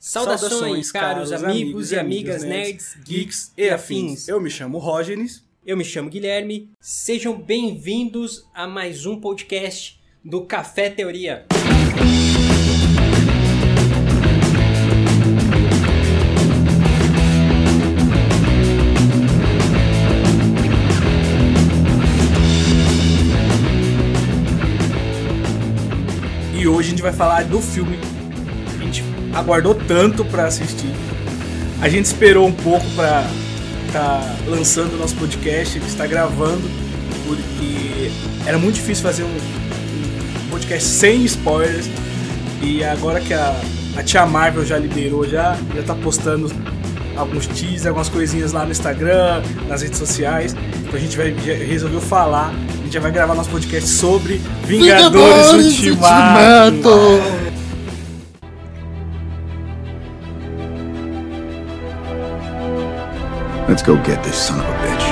Saudações, Saudações, caros caros amigos e amigas, nerds, geeks e afins. Eu me chamo Rógenes. Eu me chamo Guilherme. Sejam bem-vindos a mais um podcast do Café Teoria. E hoje a gente vai falar do filme aguardou tanto pra assistir. A gente esperou um pouco pra tá lançando o nosso podcast, está gravando, porque era muito difícil fazer um, um podcast sem spoilers. E agora que a, a tia Marvel já liberou, já, já tá postando alguns teasers, algumas coisinhas lá no Instagram, nas redes sociais. Então a gente vai, resolveu falar, a gente já vai gravar nosso podcast sobre Vingadores, Ultimato. Let's go get this son of a bitch.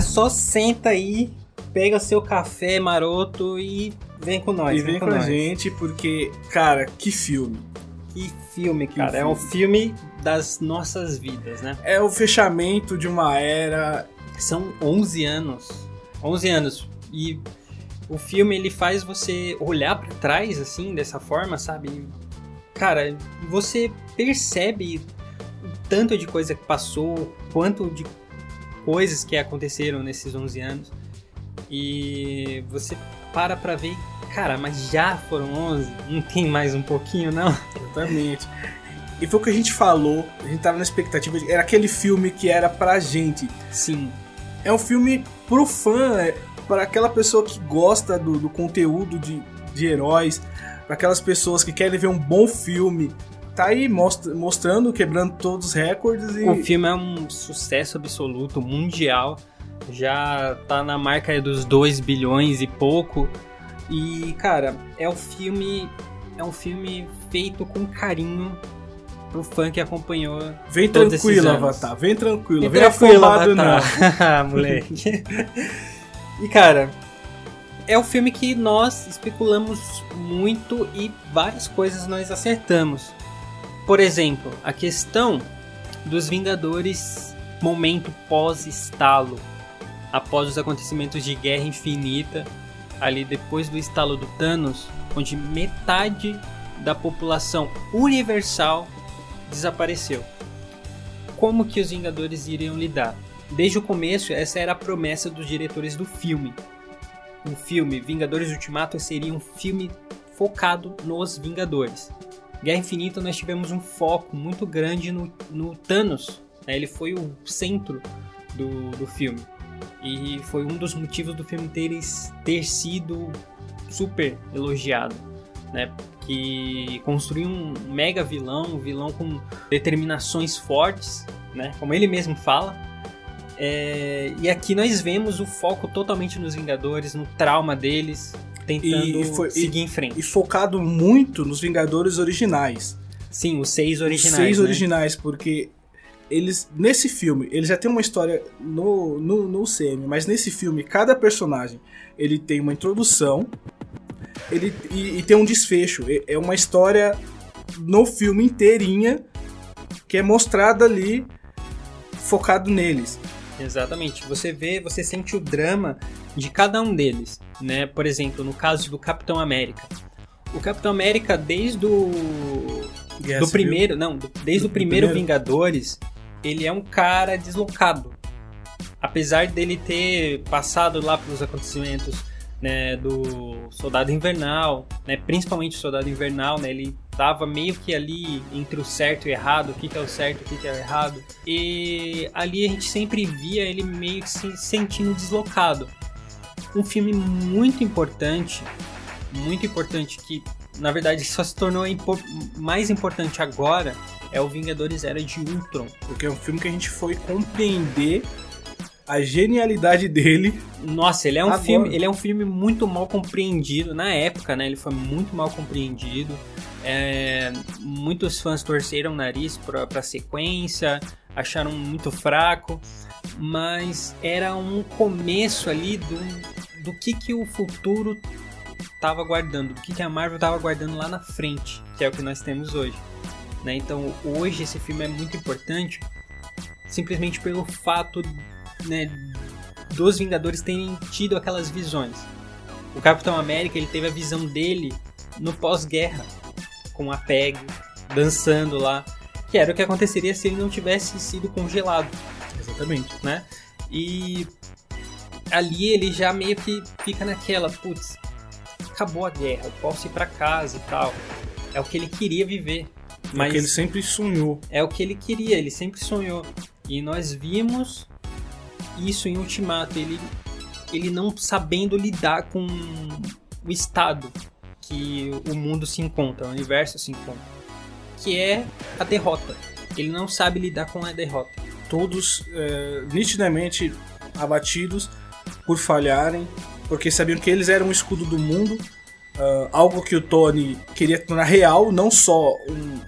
Só senta aí, pega seu café maroto e vem com nós. E vem com a nós. gente, porque, cara, que filme. Que filme, Que cara. É um filme das nossas vidas, né? É o fechamento de uma era. São 11 anos. 11 anos. E o filme ele faz você olhar pra trás assim, dessa forma, sabe? Cara, você percebe o tanto de coisa que passou, quanto de coisas que aconteceram nesses 11 anos. E você para pra ver, cara, mas já foram 11? Não tem mais um pouquinho, não? Exatamente. E foi o que a gente falou, a gente tava na expectativa, de, era aquele filme que era pra gente. Sim. É um filme pro fã, é para aquela pessoa que gosta do, do conteúdo de, de heróis, para aquelas pessoas que querem ver um bom filme. Tá aí mostra- mostrando, quebrando todos os recordes e. O filme é um sucesso absoluto, mundial. Já tá na marca dos 2 bilhões e pouco. E, cara, é um filme. É um filme feito com carinho pro fã que acompanhou. Vem tranquilo. Avatar, vem tranquilo, E vem tranquilo, afobado não. Moleque. e, cara, é um filme que nós especulamos muito e várias coisas nós acertamos. Por exemplo, a questão dos Vingadores momento pós-estalo, após os acontecimentos de Guerra Infinita, ali depois do estalo do Thanos, onde metade da população universal desapareceu. Como que os Vingadores iriam lidar? Desde o começo, essa era a promessa dos diretores do filme. O filme Vingadores Ultimato seria um filme focado nos Vingadores. Guerra Infinita nós tivemos um foco muito grande no, no Thanos. né? Ele foi o centro do, do filme. E foi um dos motivos do filme ter, ter sido super elogiado. Né? Que construiu um mega vilão, um vilão com determinações fortes, né? como ele mesmo fala. É, e aqui nós vemos o foco totalmente nos Vingadores, no trauma deles, tentando E foi- seguir em frente. E focado muito nos Vingadores originais. Sim, os seis Os originais. seis né? originais, porque eles nesse filme, eles já tem uma história no, no, no CM, mas nesse filme, cada personagem ele tem uma introdução ele, e, e tem um desfecho. É- uma história no filme inteirinha que é mostrada ali focado neles. Exatamente. Você vê, você sente o drama de cada um deles, né? Por exemplo, no caso do Capitão América. O Capitão América, desde o Guerra do Civil. primeiro, não, desde Do o primeiro, primeiro? Vingadores, ele é um cara deslocado. Apesar dele ter passado lá pelos acontecimentos né, do Soldado Invernal, né, principalmente o Soldado Invernal, né, ele tava meio que ali entre o certo e o errado, o que, que é o certo, o que, que é o errado. E ali a gente sempre via ele meio que se sentindo deslocado. Um filme muito importante, muito importante que na verdade só se tornou impor- mais importante agora é o Vingadores Era de Ultron. Porque é um filme que a gente foi compreender a genialidade dele. Nossa, ele é um Agora. filme, ele é um filme muito mal compreendido na época, né? Ele foi muito mal compreendido. É, muitos fãs torceram o nariz pra, pra sequência, acharam muito fraco, mas era um começo ali do, do que, que o futuro tava guardando, do que, que a Marvel tava guardando lá na frente, que é o que nós temos hoje. né? Então hoje esse filme é muito importante simplesmente pelo fato né, dos Vingadores terem tido aquelas visões. O Capitão América ele teve a visão dele no pós-guerra, com a Peg dançando lá, que era o que aconteceria se ele não tivesse sido congelado, Exatamente. né? E ali ele já meio que fica naquela, putz, acabou a guerra, eu posso ir pra casa e tal. É o que ele queria viver. Mas Mas ele sempre sonhou. é o que ele queria, ele sempre sonhou. E nós vimos isso em Ultimato, ele, ele não sabendo lidar com o estado que o mundo se encontra, o universo se encontra, que é a derrota. Ele não sabe lidar com a derrota. Todos é, nitidamente abatidos por falharem, porque sabiam que eles eram o escudo do mundo, ah, algo que o Tony queria tornar real, não só um,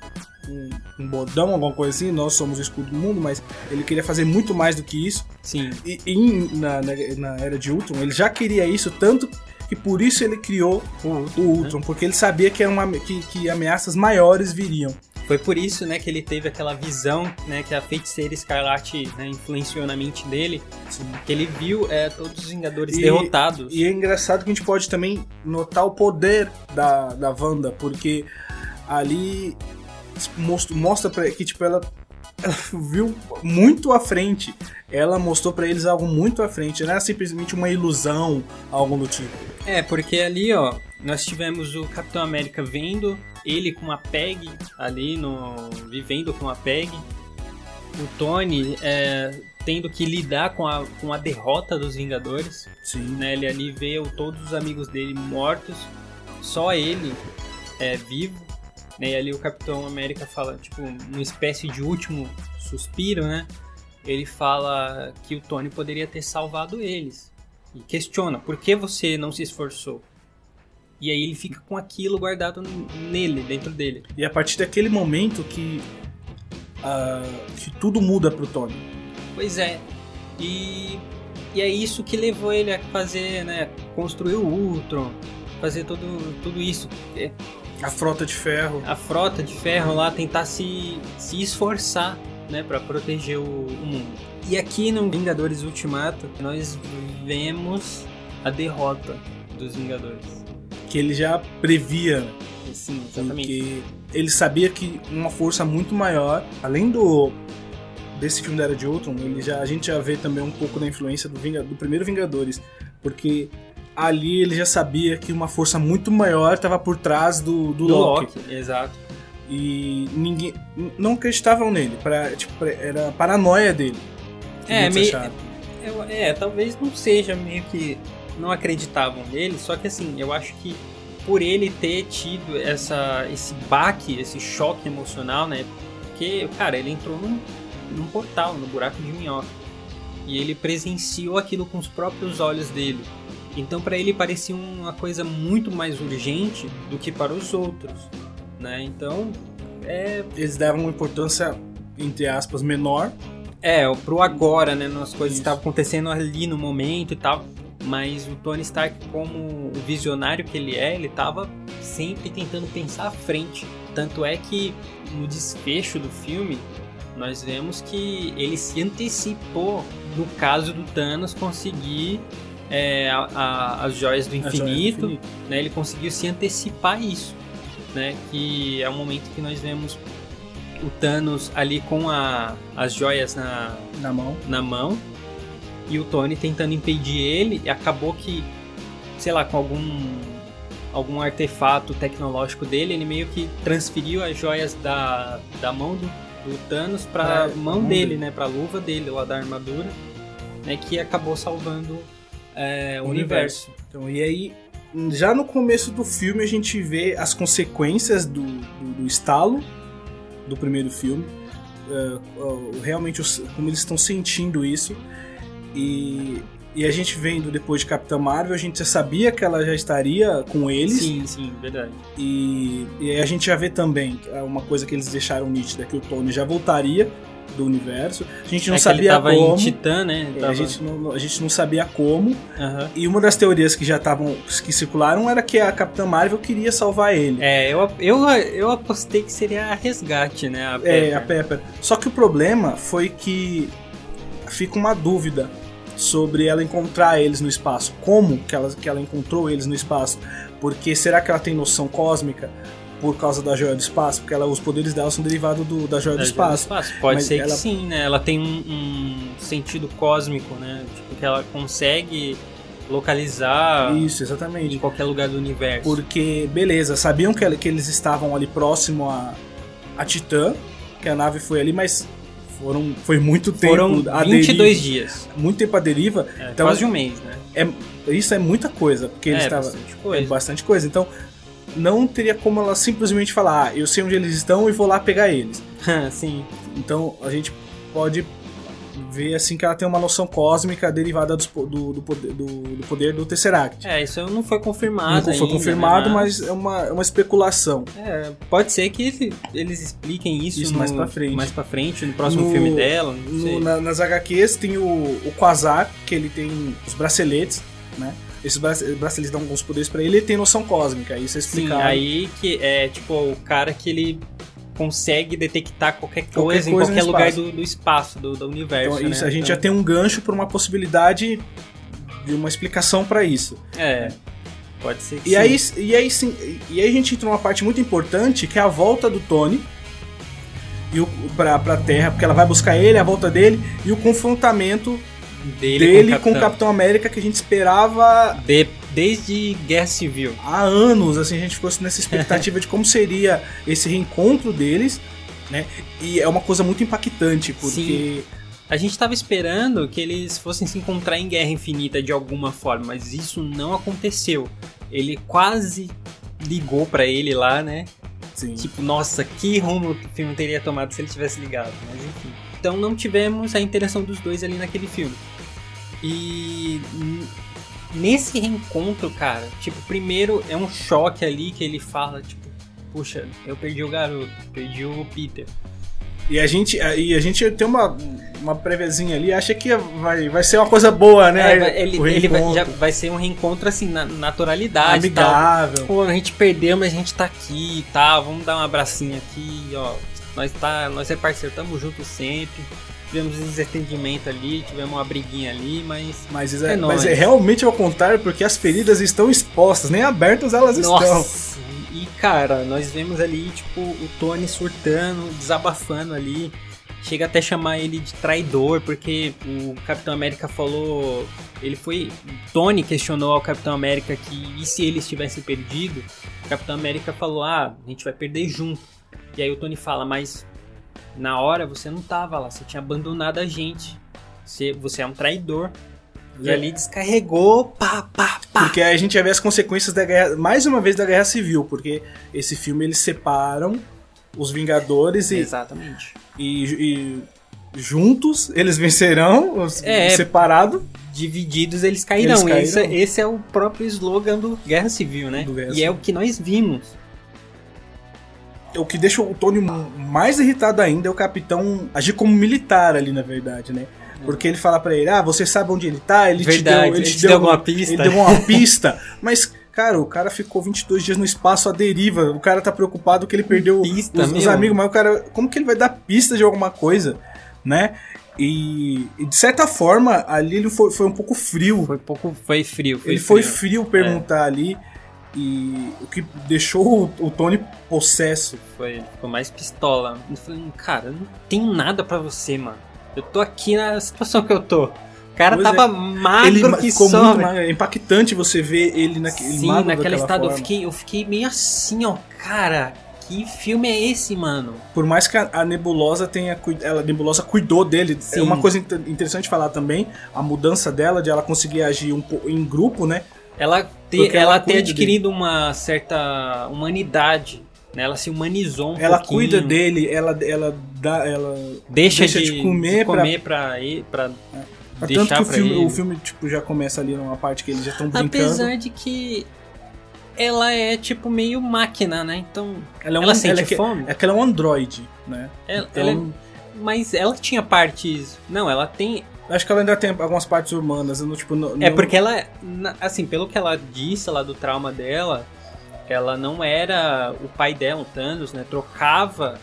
um, um bordão, alguma coisa assim, nós somos o escudo do mundo, mas ele queria fazer muito mais do que isso. Sim, E, e na, na, na era de Ultron, ele já queria isso, tanto que por isso ele criou o, o Ultron, porque ele sabia que, era uma, que, que ameaças maiores viriam. Foi por isso, né, que ele teve aquela visão, né, que a feiticeira Escarlate né, influenciou na mente dele, que ele viu é, todos os Vingadores E- derrotados. E é engraçado que a gente pode também notar o poder da, da Wanda, porque ali mostra, mostra que tipo, ela, ela viu muito à frente. Ela mostrou pra eles algo muito à frente, não era simplesmente uma ilusão, algo do tipo. É, porque ali, ó, nós tivemos o Capitão América vendo ele com a Peg ali no vivendo com a Peg, o Tony é, tendo que lidar com a, com a derrota dos Vingadores, Sim. né? Ele ali vê todos os amigos dele mortos, só ele é vivo, né? E ali o Capitão América fala, tipo, uma espécie de último suspiro, né? Ele fala que o Tony poderia ter salvado eles e questiona por que você não se esforçou. E aí ele fica com aquilo guardado nele, dentro dele. E a partir daquele momento que, ah, que tudo muda pro Tony. Pois é. E, e é isso que levou ele a fazer, né? Construir o Ultron, fazer tudo, tudo isso. É, A frota de ferro. A frota de ferro lá tentar se, se esforçar, né? Pra proteger o, o mundo. E aqui no Vingadores Ultimato, nós vemos a derrota dos Vingadores. Que ele já previa Sim, exatamente. Porque ele sabia que uma força muito maior, além do desse filme da Era de Ultron, ele já, a gente já vê também um pouco da influência do, Vinga- do primeiro Vingadores, porque ali ele já sabia que uma força muito maior estava por trás do, do, Do Loki. Loki, exato. E ninguém não acreditavam nele, pra, tipo, era a paranoia dele. É, meio-. Eu- é, talvez não seja meio que não acreditavam nele, só que assim, eu acho que por ele ter tido essa, esse baque, esse choque emocional, né? Porque, cara, ele entrou num, num portal, no buraco de minhoca. E ele presenciou aquilo com os próprios olhos dele. Então, para ele parecia uma coisa muito mais urgente do que para os outros, né? Então, é, Eles davam uma importância, entre aspas, menor. É, pro agora, né? As coisas Isso. estavam acontecendo ali no momento e tal. Mas o Tony Stark, como o visionário que ele é, ele tava sempre tentando pensar à frente. Tanto é que no desfecho do filme, nós vemos que ele se antecipou no caso do Thanos conseguir é, a- a- as joias do a joia do infinito, infinito. né? Ele conseguiu se antecipar isso, né? Que é o momento que nós vemos o Thanos ali com a, as joias na, na mão. na mão e o Tony tentando impedir ele e acabou que, sei lá, com algum algum artefato tecnológico dele, ele meio que transferiu as joias da, da mão do, do Thanos para Pra mão mão dele, dele. né, para luva dele, lá da armadura, né, que acabou salvando é, universo. Então, e aí, já no começo do filme, a gente vê as consequências do, do, do estalo do primeiro filme. É, ó, realmente, os- como eles estão sentindo isso. E, e a gente vendo depois de Capitã Marvel, a gente já sabia que ela já estaria com eles. Sim, sim, verdade. E, e a gente já vê também é uma coisa que eles deixaram nítida, que o Tony já voltaria do universo. A gente não é sabia ele tava como. em Titã, né? É, tava- a, gente não, a gente não sabia como. Aham. E uma das teorias que já estavam. que circularam era que a Capitã Marvel queria salvar ele. É, eu, eu, eu apostei que seria a resgate, né? A É, a Pepper. Só que o problema foi que fica uma dúvida sobre ela encontrar eles no espaço. Como que ela, que ela encontrou eles no espaço? Porque será que ela tem noção cósmica por causa da joia do espaço? Porque ela, os poderes dela são derivados do, da joia do Da espaço. Pode Mas ser ela- que sim, né? Ela tem um, um sentido cósmico, né? Tipo, que ela consegue localizar Isso, em exatamente. qualquer lugar do universo. Porque, beleza, sabiam que, que eles estavam ali próximo a, a Titã, que a nave foi ali, mas foram, foi muito tempo Foram a 22 deriva, dias. muito tempo a deriva. É, Então- quase um mês, né? É, isso é muita coisa, porque eles é, estavam bastante É coisa. bastante coisa. Então, não teria como ela simplesmente falar, ah, eu sei onde eles estão e vou lá pegar eles. sim. Então, a gente pode ver assim que ela tem uma noção cósmica derivada po- do, do, poder, do, do poder do Tesseract. É, isso não foi confirmado Não foi ainda, confirmado, né? mas é uma, é uma especulação. É, pode ser que ele- eles expliquem isso, Isso no- mais pra frente. mais pra frente, no próximo No- filme dela, não No- na- nas HQs tem o, o Quasar, que ele tem os braceletes, né? Esses brace- braceletes dão alguns poderes pra ele, ele tem noção cósmica, isso é Sim, explicado. aí que é tipo o cara que ele consegue detectar qualquer coisa, Qualquer em coisa no qualquer lugar do, do espaço, do, do universo. Então, isso, né? a gente Então, já tem um gancho por uma possibilidade de uma explicação pra isso. É, pode ser que E sim. aí, e, aí, sim, e aí a gente entra numa parte muito importante, que é a volta do Tony e o, pra, pra Terra, porque ela vai buscar ele, a volta dele, e o confrontamento dele, dele com o Capitão América que a gente esperava De- desde Guerra Civil. há anos, assim, a gente ficou nessa expectativa de como seria esse reencontro deles, né? E é uma coisa muito impactante, porque A gente tava esperando que eles fossem se encontrar em Guerra Infinita de alguma forma, mas isso não aconteceu. Ele quase ligou pra ele lá, né? sim, Tipo, nossa, que rumo o filme teria tomado se ele tivesse ligado, mas enfim. Então não tivemos a interação dos dois ali naquele filme. E nesse reencontro, cara, tipo, primeiro é um choque ali que ele fala, tipo, puxa, eu perdi o garoto, perdi o Peter. E a gente, e a gente tem uma, uma préviazinha ali, acha que vai, vai ser uma coisa boa, né? É, ele, ele vai, já vai ser um reencontro assim, na naturalidade e tal. amigável. Pô, a gente perdeu, mas a gente tá aqui e tal. Vamos dar um abracinho aqui, ó. Nós, tá, nós é parceiro, tamo junto sempre. Tivemos um desentendimento ali, tivemos uma briguinha ali, mas. Mas, É é, mas é realmente ao contrário, porque as feridas estão expostas, nem abertas elas estão. Nossa! E cara, nós vemos ali, tipo, o Tony surtando, desabafando ali. Chega até chamar ele de traidor, porque o Capitão América falou. Ele foi. Tony questionou ao Capitão América que e se eles tivessem perdido? O Capitão América falou: Ah, a gente vai perder junto. E aí o Tony fala: Mas na hora você não tava lá, você tinha abandonado a gente. Você, você é um traidor. E É. ali descarregou, pá, pá, pá. Porque aí a gente vai ver as consequências da guerra, mais uma vez da guerra civil, porque esse filme eles separam os Vingadores e, Exatamente. e, e juntos eles vencerão, os É. separado. divididos eles cairão. Eles cairão. Esse, esse é o próprio slogan do Guerra Civil, né? Do Guerra e é Civil. o que nós vimos. O que deixa o Tony mais irritado ainda é o capitão agir como militar ali, na verdade, né? Porque ele fala pra ele, ah, você sabe onde ele tá? Ele Verdade, te deu, ele te deu alguma pista. Ele deu uma pista. Mas, cara, o cara ficou 22 dias no espaço à deriva. O cara tá preocupado que ele perdeu Pista, os, os amigos. Mas o cara, como que ele vai dar pista de alguma coisa, né? E, e, de certa forma, ali ele foi, foi um pouco frio. Foi pouco. Foi frio. Foi ele foi frio. frio perguntar ali. E o que deixou o, o Tony possesso. Foi, ficou mais pistola. Eu falei, cara, eu não tenho nada pra você, mano. Eu tô aqui na situação que eu tô. O cara Pois tava é. magro ele que ficou só. muito magro. É impactante você ver ele naquele Sim, daquela estado eu forma. fiquei, eu fiquei meio assim, ó. Cara, que filme é esse, mano? Por mais que a, Nebulosa tenha ela, a Nebulosa cuidou dele. É Sim. uma coisa inter- interessante falar também, a mudança dela, de ela conseguir agir um em grupo, né? Ela, ter, ela ela ter adquirido uma certa humanidade. Né? Ela se humanizou um ela pouquinho. cuida dele, ela, ela dá. Ela Deixa, Deixa de, de comer de pra- comer pra, ir- pra Tanto deixar que o pra filme, ele. o filme tipo, já começa ali numa parte que eles já estão brincando. Apesar de que ela é tipo meio máquina, né? Então ela é um, ela sente ela é que- fome. É que ela é um androide, né? ela, então- ela é- mas ela tinha partes. Não, ela tem. Acho que ela ainda tem algumas partes humanas. No, tipo, no, É no- porque ela, assim, pelo que ela disse lá do trauma dela, ela não era o pai dela, o Thanos, né? Trocava,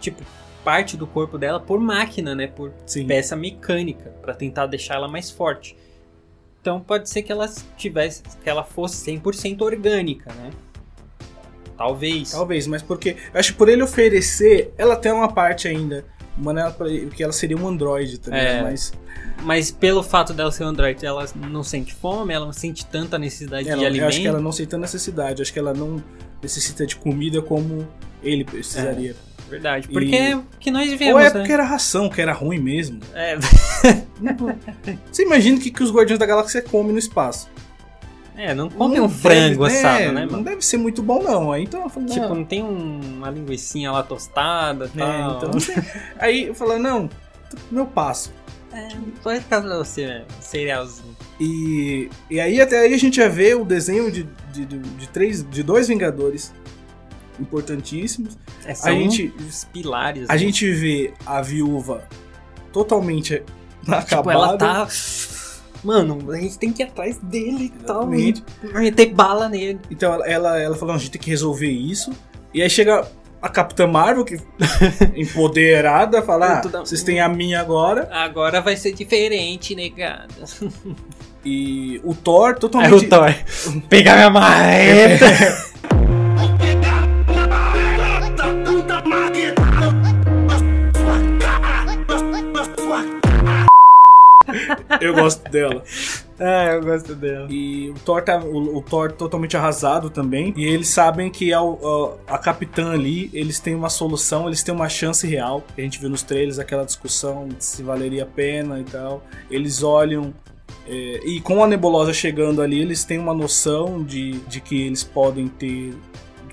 tipo, parte do corpo dela por máquina, né? Por Sim. peça mecânica, pra tentar deixar ela mais forte. Então pode ser que ela tivesse, que ela fosse 100% orgânica, né? Talvez. Talvez, mas porque. Acho que por ele oferecer, ela tem uma parte ainda. Mano, ela, que ela seria um androide também, É. mas Mas pelo fato dela ser um android, ela não sente fome, ela não sente tanta necessidade ela, de eu alimento. acho que ela não sente tanta necessidade. Acho que ela não necessita de comida como ele precisaria. Verdade. E- Porque é o que nós vemos, Ou é né? porque era ração, que era ruim mesmo. É, Você imagina o que, que os Guardiões da Galáxia comem no espaço. É, não come Não um frango deve- assado, é, né, Não mano? deve ser muito bom, não. Aí então falei, Tipo, não, não tem um- uma linguiçinha lá tostada e é, tal. então não sei. Aí eu falei, não, meu passo. É, pode ficar pra você, né? Cerealzinho. E, e aí até aí a gente já vê o desenho de, de, de, de três, de dois Vingadores importantíssimos. É, são gente- os pilares. A né? gente vê a viúva totalmente acabada. Tipo, ela tá... Mano, a gente tem que ir atrás dele e tal. E meter bala nele. Então ela, ela, ela falou, "Não, a gente tem que resolver isso. E aí chega a Capitã Marvel, que empoderada, fala, ah, vocês têm a minha agora. Agora vai ser diferente, negada. E o Thor totalmente... o Thor. Pegar minha marreta. Eu gosto dela. ah, eu gosto dela. E o Thor, tá, o, o Thor totalmente arrasado também. E eles sabem que ao- a, a capitã ali, eles têm uma solução, eles têm uma chance real. A gente viu nos trailers aquela discussão de se valeria a pena e tal. Eles olham. é, e com a nebulosa chegando ali, eles têm uma noção de, de que eles podem ter.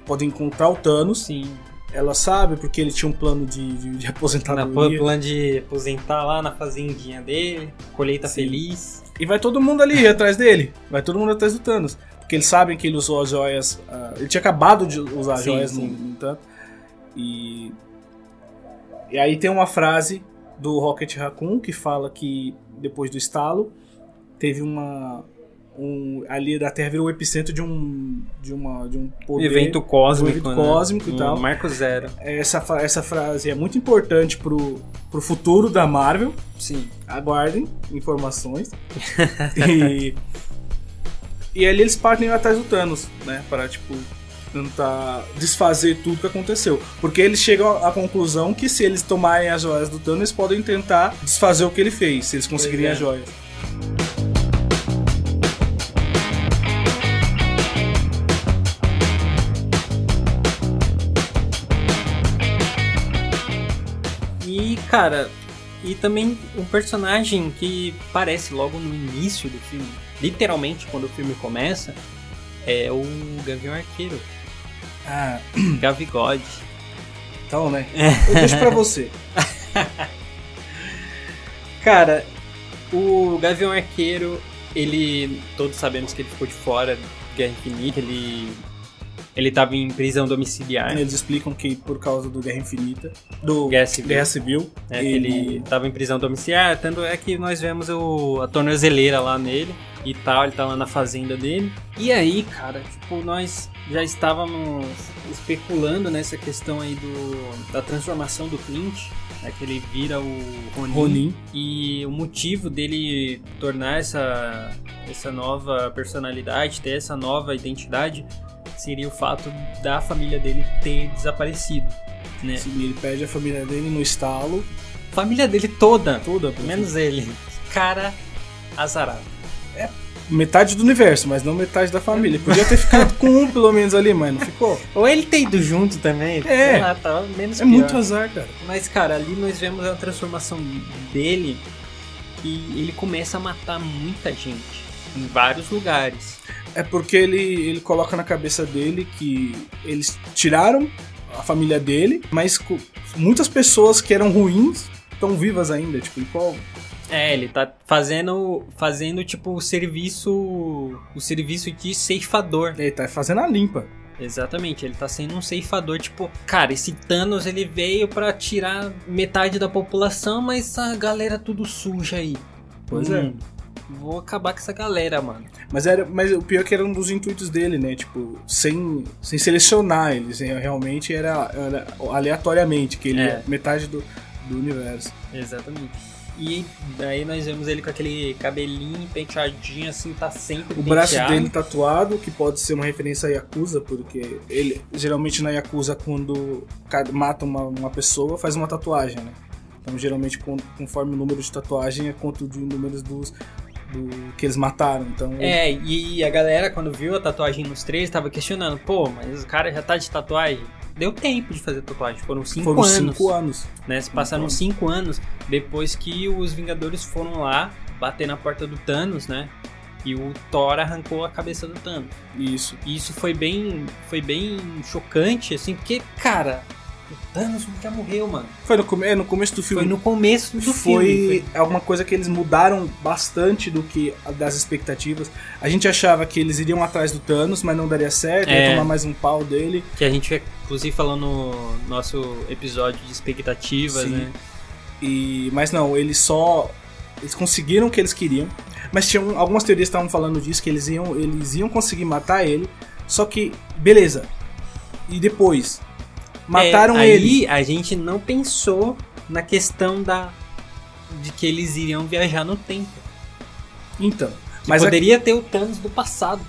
podem encontrar o Thanos. Sim. Ela sabe porque ele tinha um plano de, de, de aposentadoria. plano de aposentar lá na fazendinha dele, colheita Sim. feliz. E vai todo mundo ali atrás dele. Vai todo mundo atrás do Thanos. Porque eles sabem que ele usou as joias. ah, ele tinha acabado de usar as Sim, joias sim. no, no entanto. E. E aí tem uma frase do Rocket Raccoon que fala que depois do estalo teve uma. Um, ali da Terra virou o epicentro de um. de uma. de um poder. evento cósmico. evento né? cósmico e Um tal. Marco Zero. Essa, essa frase é muito importante pro, pro futuro da Marvel. Sim. Aguardem informações. e, e ali eles partem atrás do Thanos, né? Para, tipo, tentar desfazer tudo que aconteceu. Porque eles chegam à conclusão que se eles tomarem as joias do Thanos, eles podem tentar desfazer o que ele fez, se eles conseguirem é. as joias. Cara, e também um personagem que aparece logo no início do filme, literalmente quando o filme começa, é o Gavião Arqueiro, Ah, Gavigode. então, né? Eu deixo pra você. Cara, o Gavião Arqueiro, ele. Todos sabemos que ele ficou de fora de Guerra Infinita, ele. Ele tava em prisão domiciliar. Eles explicam que por causa do Guerra Infinita, do Guerra Civil. Guerra Civil, É, que ele tava em prisão domiciliar, tanto é que nós vemos o, a tornozeleira lá nele e tal, ele tá lá na fazenda dele. E aí, cara, tipo, nós já estávamos especulando nessa questão aí do, da transformação do Clint, né, que ele vira o Ronin, Ronin. e o motivo dele tornar essa, essa nova personalidade, ter essa nova identidade, seria o fato da família dele ter desaparecido, né? Sim, Ele perde a família dele no estalo, família dele toda, toda. menos ele. Cara azarado. Metade do universo, mas não metade da família. Podia ter ficado com um pelo menos ali, mas não ficou. Ou ele ter ido junto também. É. lá, tá menos É pior. muito azar, cara. Mas, cara, ali nós vemos a transformação dele que ele começa a matar muita gente em vários lugares. É porque ele, ele coloca na cabeça dele que eles tiraram a família dele, mas muitas pessoas que eram ruins estão vivas ainda. Tipo, em qual. É, ele tá fazendo, fazendo tipo o serviço, o serviço de ceifador. Ele tá fazendo a limpa. Exatamente, ele tá sendo um ceifador, tipo, cara, esse Thanos ele veio pra tirar metade da população, mas a galera tudo suja aí. Pois Hum, Vou acabar com essa galera, mano. Mas, era, mas o pior é que era um dos intuitos dele, né? Tipo, sem, sem selecionar eles. né? Realmente era, era aleatoriamente, que ele É. é metade do, do universo. Exatamente. E daí nós vemos ele com aquele cabelinho penteadinho assim, tá sempre O braço penteado. dele tatuado, que pode ser uma referência a Yakuza, porque ele geralmente na Yakuza, quando mata uma, uma pessoa, faz uma tatuagem, né? Então, geralmente, con- conforme o número de tatuagem, é quanto de números dos do, que eles mataram. Então, É, e a galera quando viu a tatuagem nos três tava questionando, pô, mas o cara já tá de tatuagem. Deu tempo de fazer tatuagem, foram cinco foram anos. cinco anos. né? Se passaram cinco anos depois que os Vingadores foram lá bater na porta do Thanos, né? E o Thor arrancou a cabeça do Thanos. Isso. E isso foi bem, foi bem chocante, assim, porque, cara, o Thanos já morreu, mano. Foi no, come- é, no começo do filme. Foi no começo do foi filme. alguma coisa que eles mudaram bastante do que das expectativas. A gente achava que eles iriam atrás do Thanos, mas não daria certo, É. ia tomar mais um pau dele. Que a gente, inclusive, falou no nosso episódio de expectativas, Sim. né? E mas não, eles só eles conseguiram o que eles queriam. Mas tinham algumas teorias estavam falando disso que eles iam eles iam conseguir matar ele. Só que beleza. E depois mataram É, ele. Aí a gente não pensou na questão da de que eles iriam viajar no tempo. Então, Que mas a- poderia ter o Thanos do passado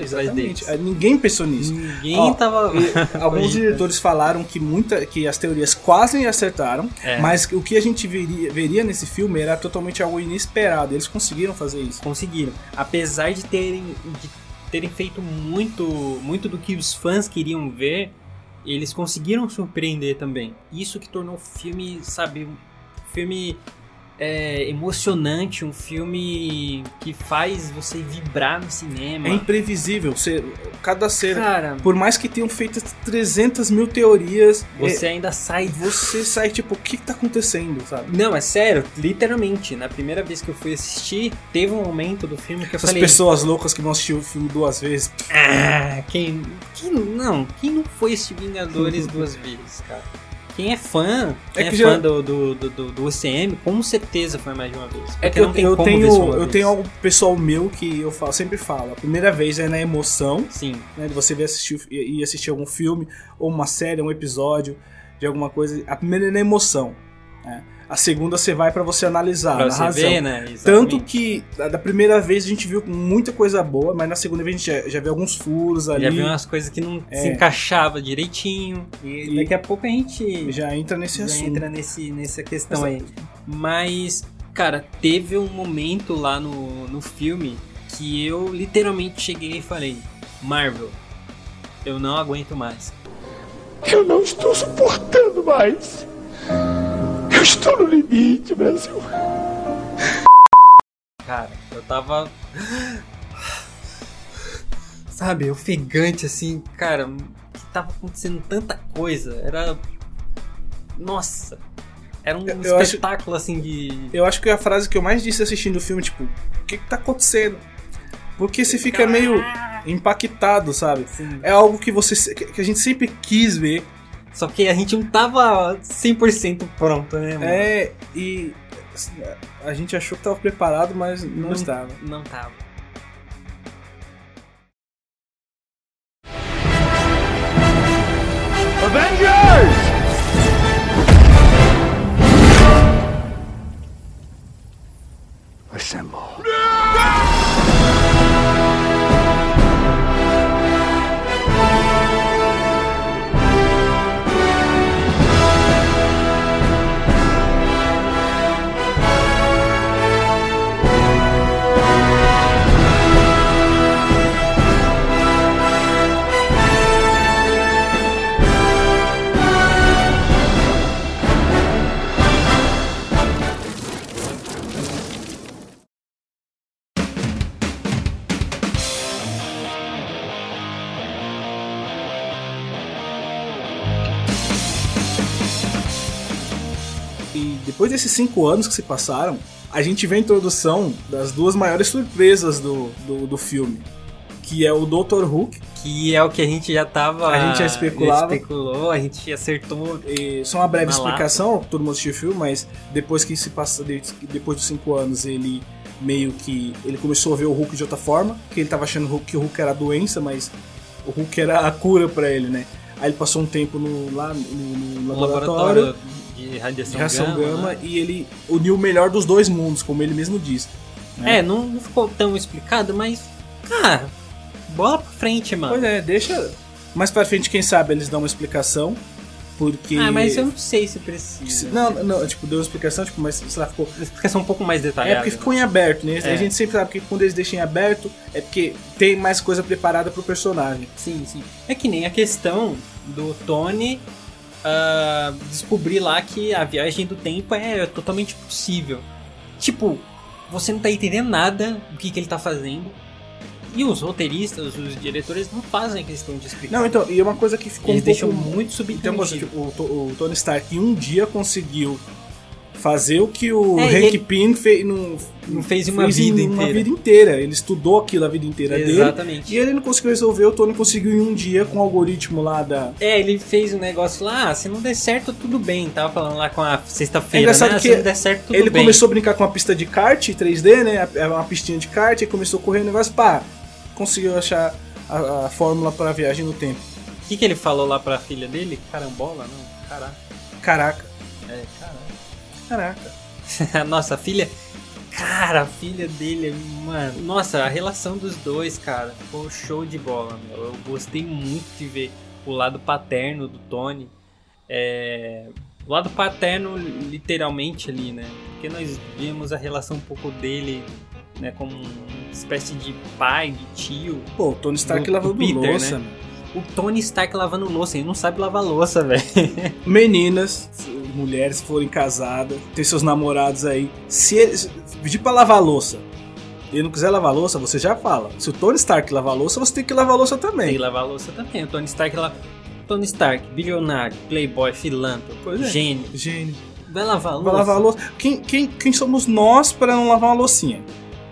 exatamente, deles. ninguém pensou nisso. Ninguém Ó, tava. Alguns diretores falaram que muita, que as teorias quase acertaram, É. mas o que a gente veria, veria nesse filme era totalmente algo inesperado. Eles conseguiram fazer isso. conseguiram. Apesar de terem, de terem feito muito, muito do que os fãs queriam ver, eles conseguiram surpreender também. Isso que tornou o filme, sabe, um filme é, emocionante, um filme que faz você vibrar no cinema. É imprevisível. Você, cada cena, Cara, por mais que tenham feito 300 mil teorias, você é, ainda sai. você sai tipo, o que, que tá acontecendo, sabe? Não, é sério, literalmente. Na primeira vez que eu fui assistir, teve um momento do filme que eu Essas falei. pessoas loucas que vão assistir o filme duas vezes. Ah, quem, quem não? Quem não foi assistir Vingadores duas vezes, cara? Quem é fã, quem É é, que fã já- do, do, do, do- UCM, com certeza foi mais de uma vez. É que eu, eu tenho, eu tenho algo pessoal meu que eu falo, sempre falo. A primeira vez é na emoção, Sim, né? De você ver assistir e assistir algum filme, ou uma série, um episódio de alguma coisa. A primeira é na emoção. né? A segunda você vai pra você analisar, pra na você razão. ver, né? Tanto que da primeira vez a gente viu muita coisa boa, mas na segunda vez a gente já, já viu alguns furos ali. Já viu umas coisas que não É. se encaixava direitinho. E, E- daqui a pouco a gente Já entra nesse já assunto. entra nesse, nessa questão aí. Mas, cara, teve um momento lá no, no filme que eu literalmente cheguei e falei: Marvel, eu não aguento mais. Eu não estou suportando mais. Estou no limite, Brasil. Cara, eu tava. Sabe, ofegante assim, cara, que tava acontecendo tanta coisa. Era. Nossa! Era um Eu- eu acho- espetáculo assim de. Eu acho que a frase que eu mais disse assistindo o filme, tipo, o que, que tá acontecendo? Porque você fica meio impactado, sabe? Assim, É algo que você que a gente sempre quis ver. Só que a gente não tava 100% pronto, né, mano? É, e assim, a gente achou que tava preparado, mas não, estava. Não tava. Avengers! Assemble. Depois desses cinco anos que se passaram, a gente vê a introdução das duas maiores surpresas do, do, do filme. Que é o Dr. Hulk. Que é o que a gente já tava. A gente já especulava. especulou, a gente acertou. E só uma breve explicação, todo mundo assistiu o filme, mas depois que se passa, de- depois dos cinco anos, ele meio que ele começou a ver o Hulk de outra forma, que ele tava achando que o Hulk era a doença, mas o Hulk era a cura pra ele, né? Aí ele passou um tempo no, lá no, no laboratório, laboratório de radiação, de ração gama. gama, né? e ele uniu o melhor dos dois mundos, como ele mesmo diz. É, não, não ficou tão explicado, mas. Cara, bola pra frente, mano. Pois é, deixa. Mais pra frente, quem sabe, eles dão uma explicação. Porque. Ah, mas eu não sei se precisa. Não, não, tipo, deu uma explicação, tipo, mas sei lá, ficou. Uma explicação um pouco mais É detalhada. porque ficou em aberto, né? É. A gente sempre sabe que quando eles deixam em aberto é porque tem mais coisa preparada pro personagem. Sim, sim. É que nem a questão do Tony ah, descobrir lá que a viagem do tempo é totalmente possível. Tipo, você não tá entendendo nada do que, que ele tá fazendo. E os roteiristas, os diretores não fazem questão de explicar. Não, então, e uma coisa que ficou Eles um deixam pouco... muito Então, você, subentendido. tipo, o, o Tony Stark em um dia conseguiu fazer o que o É, Hank ele- Pym fez, não, Não fez uma vida em uma inteira. vida inteira. Ele estudou aquilo a vida inteira dele. Exatamente. E ele não conseguiu resolver, o Tony conseguiu em um dia com o algoritmo lá da... É, ele fez um negócio lá, ah, se não der certo, tudo bem. Tava falando lá com a É sexta-feira, engraçado né? que se não der certo, tudo ele bem. começou a brincar com uma pista de kart 3D, né? É uma pistinha de kart, e começou a correr o negócio, pá, conseguiu achar a, a fórmula para a viagem no tempo. O que, que ele falou lá pra filha dele? Carambola? Não, caraca. Caraca, É, caraca. Caraca. Nossa, a filha. Cara, a filha dele, mano. Nossa, a relação dos dois, cara, ficou show de bola, meu. Eu gostei muito de ver o lado paterno do Tony. É. O lado paterno, literalmente ali, né? Porque nós vimos a relação um pouco dele, né? Como uma espécie de pai, de tio. Pô, o Tony Stark Do- lavando do Peter, louça, né? meu. O Tony Stark lavando louça, ele não sabe lavar louça, velho. Meninas, mulheres forem casadas, tem seus namorados aí. Se eles pedir pra lavar louça, ele não quiser lavar louça, você já fala. Se o Tony Stark lavar louça, você tem que lavar louça Tem também. que lavar louça também. O Tony Stark. Tony Stark, bilionário, playboy, filântropo, Pois é. gênio. Gênio. Vai lavar louça? Vai lavar a louça. Quem, quem, quem somos nós para não lavar uma loucinha?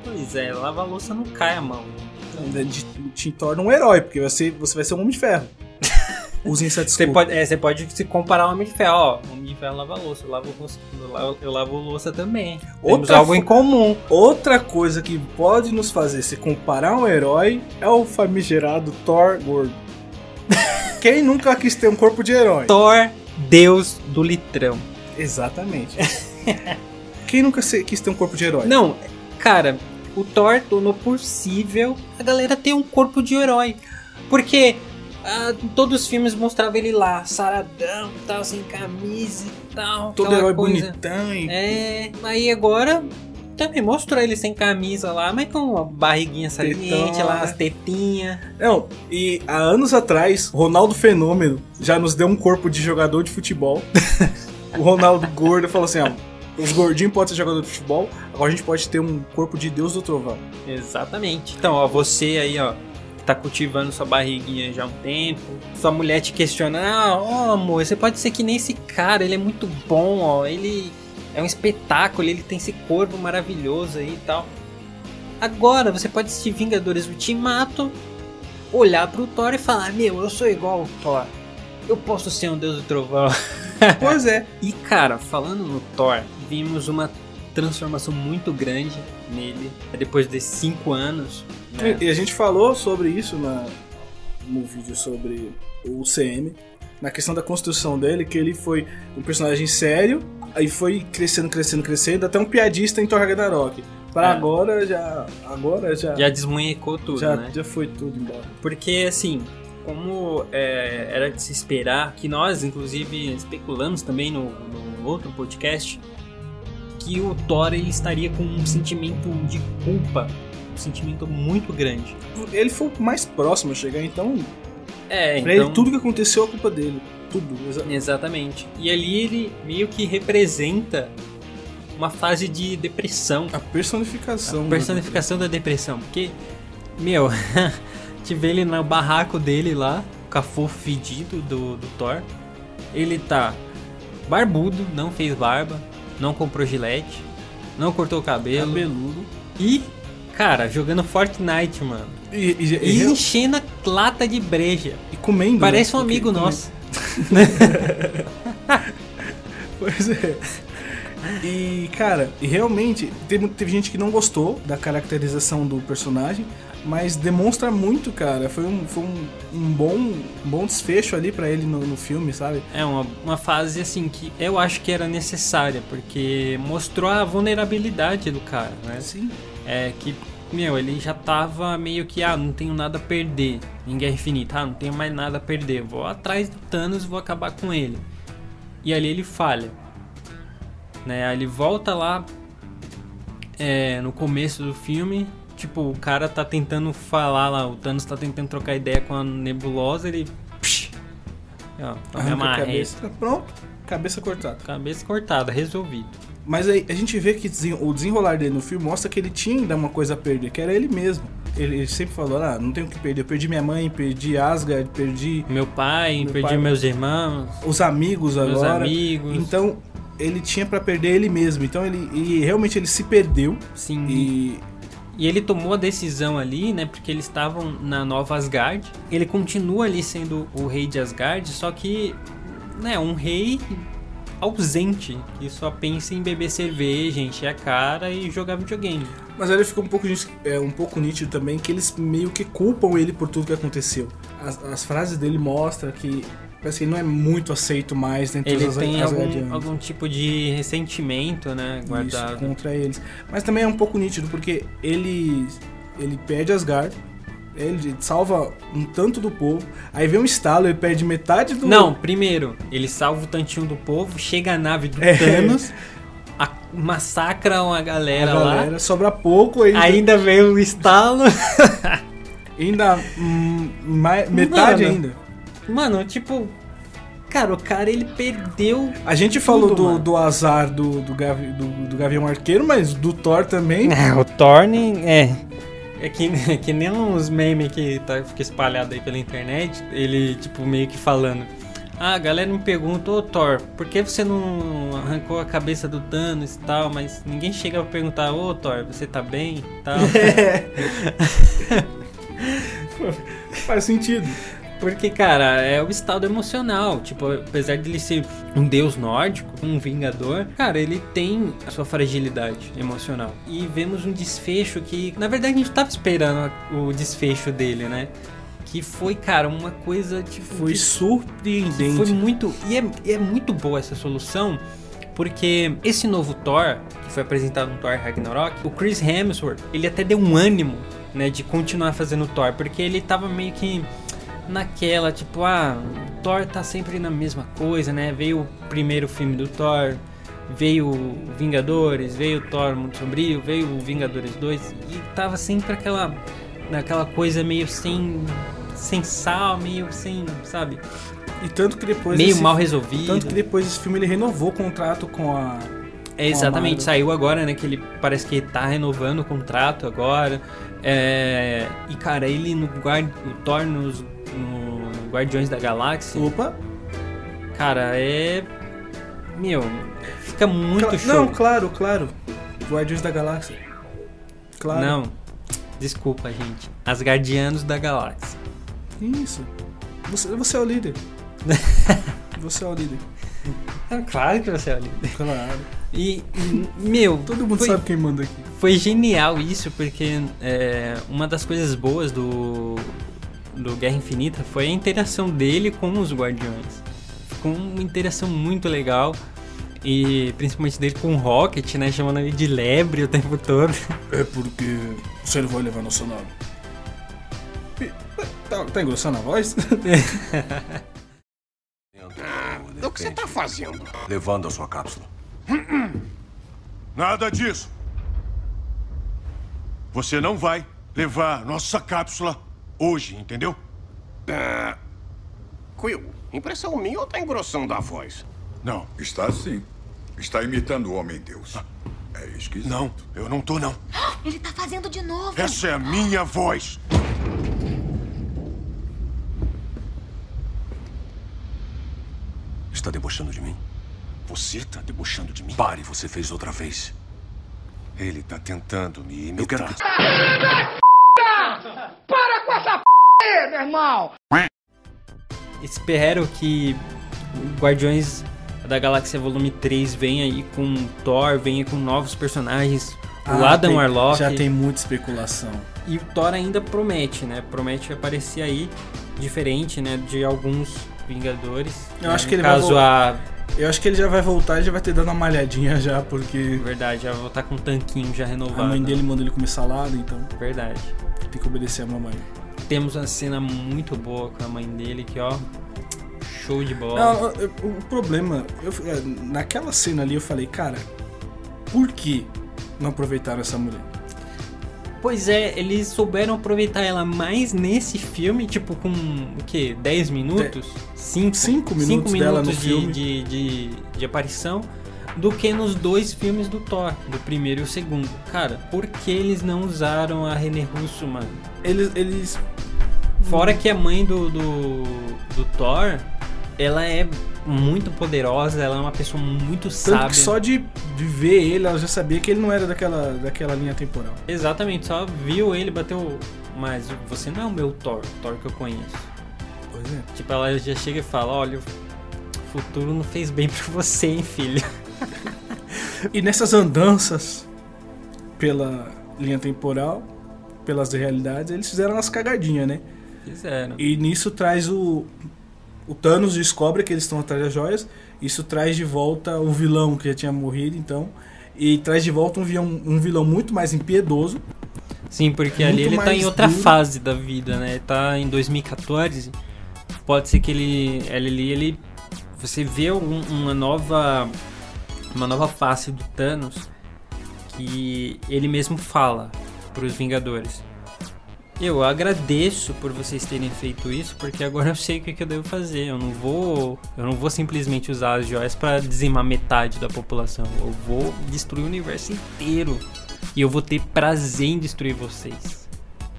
Pois é, lavar louça não cai a mão. Te, te torna um herói, porque você, você vai ser um homem de ferro. Usem essa Você pode, é, você pode se comparar ao Homem de Ferro. Ó, o Homem de Ferro lava louça, eu lavo, louça- eu lavo, eu lavo louça também. Temos Outra algo fo- em comum. Outra coisa que pode nos fazer se comparar a um herói é o famigerado Thor gordo. Quem nunca quis ter um corpo de herói? Thor, Deus do litrão. Exatamente. Quem nunca quis ter um corpo de herói? Não, cara, o Thor tornou possível a galera ter um corpo de herói. Porque ah, todos os filmes mostrava ele lá, saradão, tal, sem camisa e tal. Todo herói coisa. bonitão e. É, aí agora também mostrou ele sem camisa lá, mas com a barriguinha saliente Tetão, lá, né? as tetinhas. Não, e há anos atrás, Ronaldo Fenômeno já nos deu um corpo de jogador de futebol. o Ronaldo gordo falou assim: ó, os gordinhos podem ser jogador de futebol, agora a gente pode ter um corpo de Deus do Trovão. Exatamente. Então, ó, você aí, ó, que tá cultivando sua barriguinha já há um tempo, sua mulher te questiona, ah, ó, amor, você pode ser que nem esse cara, ele é muito bom, ó, ele é um espetáculo, ele tem esse corpo maravilhoso aí e tal. Agora, você pode assistir Vingadores Ultimato, olhar pro Thor e falar, meu, eu sou igual ao Thor. Eu posso ser um deus do trovão. Pois é. E cara, falando no Thor, vimos uma transformação muito grande nele depois desses cinco anos. né? E a gente falou sobre isso na, no vídeo sobre o CM, na questão da construção dele, que ele foi um personagem sério, aí foi crescendo, crescendo, crescendo, até um piadista em Thor Ragnarok. Para É. agora já. Agora já. Já desmunhecou tudo, já, né? já foi tudo embora. Porque assim, como é, era de se esperar, que nós inclusive especulamos também no, no outro podcast, que o Thor ele estaria com um sentimento de culpa, um sentimento muito grande. Ele foi o mais próximo a chegar, então. É, Pra então. ele, tudo que aconteceu é culpa dele. Tudo. exa- Exatamente. E ali ele meio que representa uma fase de depressão. A personificação. A personificação da depressão. Porque, meu, te vê ele no barraco dele lá, o cafô fedido do, do Thor. Ele tá barbudo, não fez barba, não comprou gilete. não cortou o cabelo. Cabeludo. E, cara, jogando Fortnite, mano. E, e, E e- enchendo a lata de breja. e comendo. Parece um né? amigo nosso. Pois é. E, cara, realmente, teve, teve gente que não gostou da caracterização do personagem, mas demonstra muito, cara. Foi um, foi um, um bom, um bom desfecho ali pra ele no, no filme, sabe? É uma, uma fase assim que eu acho que era necessária, porque mostrou a vulnerabilidade do cara, né? Sim. É que, meu, ele já tava meio que, ah, não tenho nada a perder em Guerra Infinita, ah, não tenho mais nada a perder, vou atrás do Thanos e vou acabar com ele. E ali ele falha. Né? Aí ele volta lá é, no começo do filme, tipo, o cara tá tentando falar lá, o Thanos tá tentando trocar ideia com a nebulosa, ele. Psh, ó, Arranca a cabeça. Pronto, cabeça cortada. Cabeça cortada, resolvido. Mas aí a gente vê que o desenrolar dele no filme mostra que ele tinha ainda uma coisa a perder, que era ele mesmo. Ele, ele sempre falou, ah, não tenho o que perder. Eu perdi minha mãe, perdi Asgard, perdi Meu pai, Meu perdi pai- meus irmãos, os amigos meus agora. amigos. Então, ele tinha pra perder ele mesmo. Então, ele e realmente ele se perdeu. Sim. E... E ele tomou a decisão ali, né? Porque eles estavam na Nova Asgard. Ele continua ali sendo o rei de Asgard, só que, né, um rei ausente, que só pensa em beber cerveja, encher a cara e jogar videogame. Mas aí ficou um pouco, é, um pouco nítido também que eles meio que culpam ele por tudo que aconteceu. As, as frases dele mostram que parece que ele não é muito aceito mais dentro Ele dos tem Asgardianos. algum, algum tipo de ressentimento, né, Isso, guardado. contra eles. Mas também é um pouco nítido porque ele ele perde Asgard, ele salva um tanto do povo, aí vem um estalo, ele perde metade do Não, primeiro, ele salva o tantinho do povo, chega a nave do É. Thanos, a- massacra uma a galera, lá. galera, sobra pouco ainda, Ainda veio o estalo. ainda hum, mai- metade Mano. ainda. Mano, tipo. Cara, o cara ele perdeu. A gente falou Tudo, do, do azar do, do, Gavi, do, do Gavião Arqueiro, mas do Thor também. É, o Thorne é. É que, é que nem uns memes que tá, fica espalhado aí pela internet. Ele, tipo, meio que falando. Ah, a galera me pergunta, ô Thor, por que você não arrancou a cabeça do Thanos e tal? Mas ninguém chega pra perguntar, ô Thor, você tá bem e tal. Faz sentido. Porque, cara, é o estado emocional. Tipo, apesar de ele ser um deus nórdico, um vingador, cara, ele tem a sua fragilidade emocional. E vemos um desfecho que, na verdade, a gente tava esperando o desfecho dele, né? Que foi, cara, uma coisa tipo. Foi de- surpreendente. foi muito. E é, é muito boa essa solução. Porque esse novo Thor, que foi apresentado no Thor Ragnarok, o Chris Hemsworth, ele até deu um ânimo, né, de continuar fazendo Thor, porque ele tava meio que naquela, tipo, ah, o Thor tá sempre na mesma coisa, né? Veio o primeiro filme do Thor, veio o Vingadores, veio o Thor Mundo Sombrio, veio o Vingadores 2 e tava sempre aquela naquela coisa meio sem sem sal, meio sem, sabe? E tanto que depois. meio esse- mal resolvido. Tanto que depois desse filme ele renovou o contrato com a. É, exatamente, saiu agora, né? Que ele parece que tá renovando o contrato agora. É, e cara, ele no, guard, no Thor nos, no Guardiões da Galáxia, Opa! cara, é. Meu, fica muito Cla- show. Não, claro, claro. Guardiões da Galáxia. Claro. Não, desculpa, gente. As Guardianos da Galáxia. Isso. Você, você é o líder. você é o líder. Claro que você é o líder. Claro. E, meu, Todo mundo foi- sabe quem manda aqui. Foi genial isso, porque é, uma das coisas boas do, do Guerra Infinita foi a interação dele com os Guardiões. Ficou uma interação muito legal. E principalmente dele com o Rocket, né? Chamando ele de lebre o tempo todo. É porque você não vai levar nossa nave. Tá, tá engrossando a voz? O que você tá fazendo? Levando a sua cápsula. Nada disso. Você não vai levar nossa cápsula hoje, entendeu? Ah, Quill, impressão minha ou tá engrossando a voz? Não, Está sim. Está imitando o Homem-Deus. É esquisito. não, eu não tô não. Ele tá fazendo de novo. Essa é a minha voz. Está debochando de mim? Você tá debochando de mim? Pare, você fez outra vez. Ele tá tentando me Eu quero imitar. que Espero que Guardiões da Galáxia Volume 3 venha aí com Thor, venha com novos personagens. o Ah, Adam tem- Warlock. Já tem muita especulação. E o Thor ainda promete, né? Promete aparecer aí diferente, né? De alguns Vingadores. Eu né? acho que ele vai caso vol- a Eu acho que ele já vai voltar e já vai ter dado uma malhadinha já, porque verdade, já vou estar com um tanquinho já a renovado. mãe dele mandou ele comer salada, então Verdade. tem que obedecer a mamãe. Temos uma cena muito boa com a mãe dele que ó, show de bola. Não, o problema, eu, é, naquela cena ali eu falei, cara, por que não aproveitaram essa mulher? Pois é, eles souberam aproveitar ela mais nesse filme, tipo com o quê? 10 minutos? 5 Cinco minutos dela no de. De, de, de aparição, do que nos dois filmes do Thor, do primeiro e o segundo. Cara, por que eles não usaram a René Russo, mano? Eles, eles Fora que a mãe do, do, do Thor, ela é muito poderosa, ela é uma pessoa muito tanto sábia. que só de, de ver ele, ela já sabia que ele não era daquela, daquela linha temporal. Exatamente, só viu ele, bateu. Mas você não é o meu Thor, o Thor que eu conheço. Pois é. Tipo, ela já chega e fala: Olha, o futuro não fez bem pra você, hein, filha. E nessas andanças pela linha temporal, pelas realidades, eles fizeram umas cagadinhas, né? Fizeram. E nisso traz o. O Thanos descobre que eles estão atrás das joias. Isso traz de volta o vilão que já tinha morrido, então. E traz de volta um vilão, um vilão muito mais impiedoso. Sim, porque ali ele tá em outra duro. fase da vida, né? Ele tá em 2014. Pode ser que ele. Ali ele. Você vê um- uma nova. Uma nova face do Thanos que ele mesmo fala pros Vingadores. Eu agradeço por vocês terem feito isso, porque agora eu sei o que, que eu devo fazer. Eu não vou, eu não vou simplesmente usar as joias para dizimar metade da população. Eu vou destruir o universo inteiro e eu vou ter prazer em destruir vocês.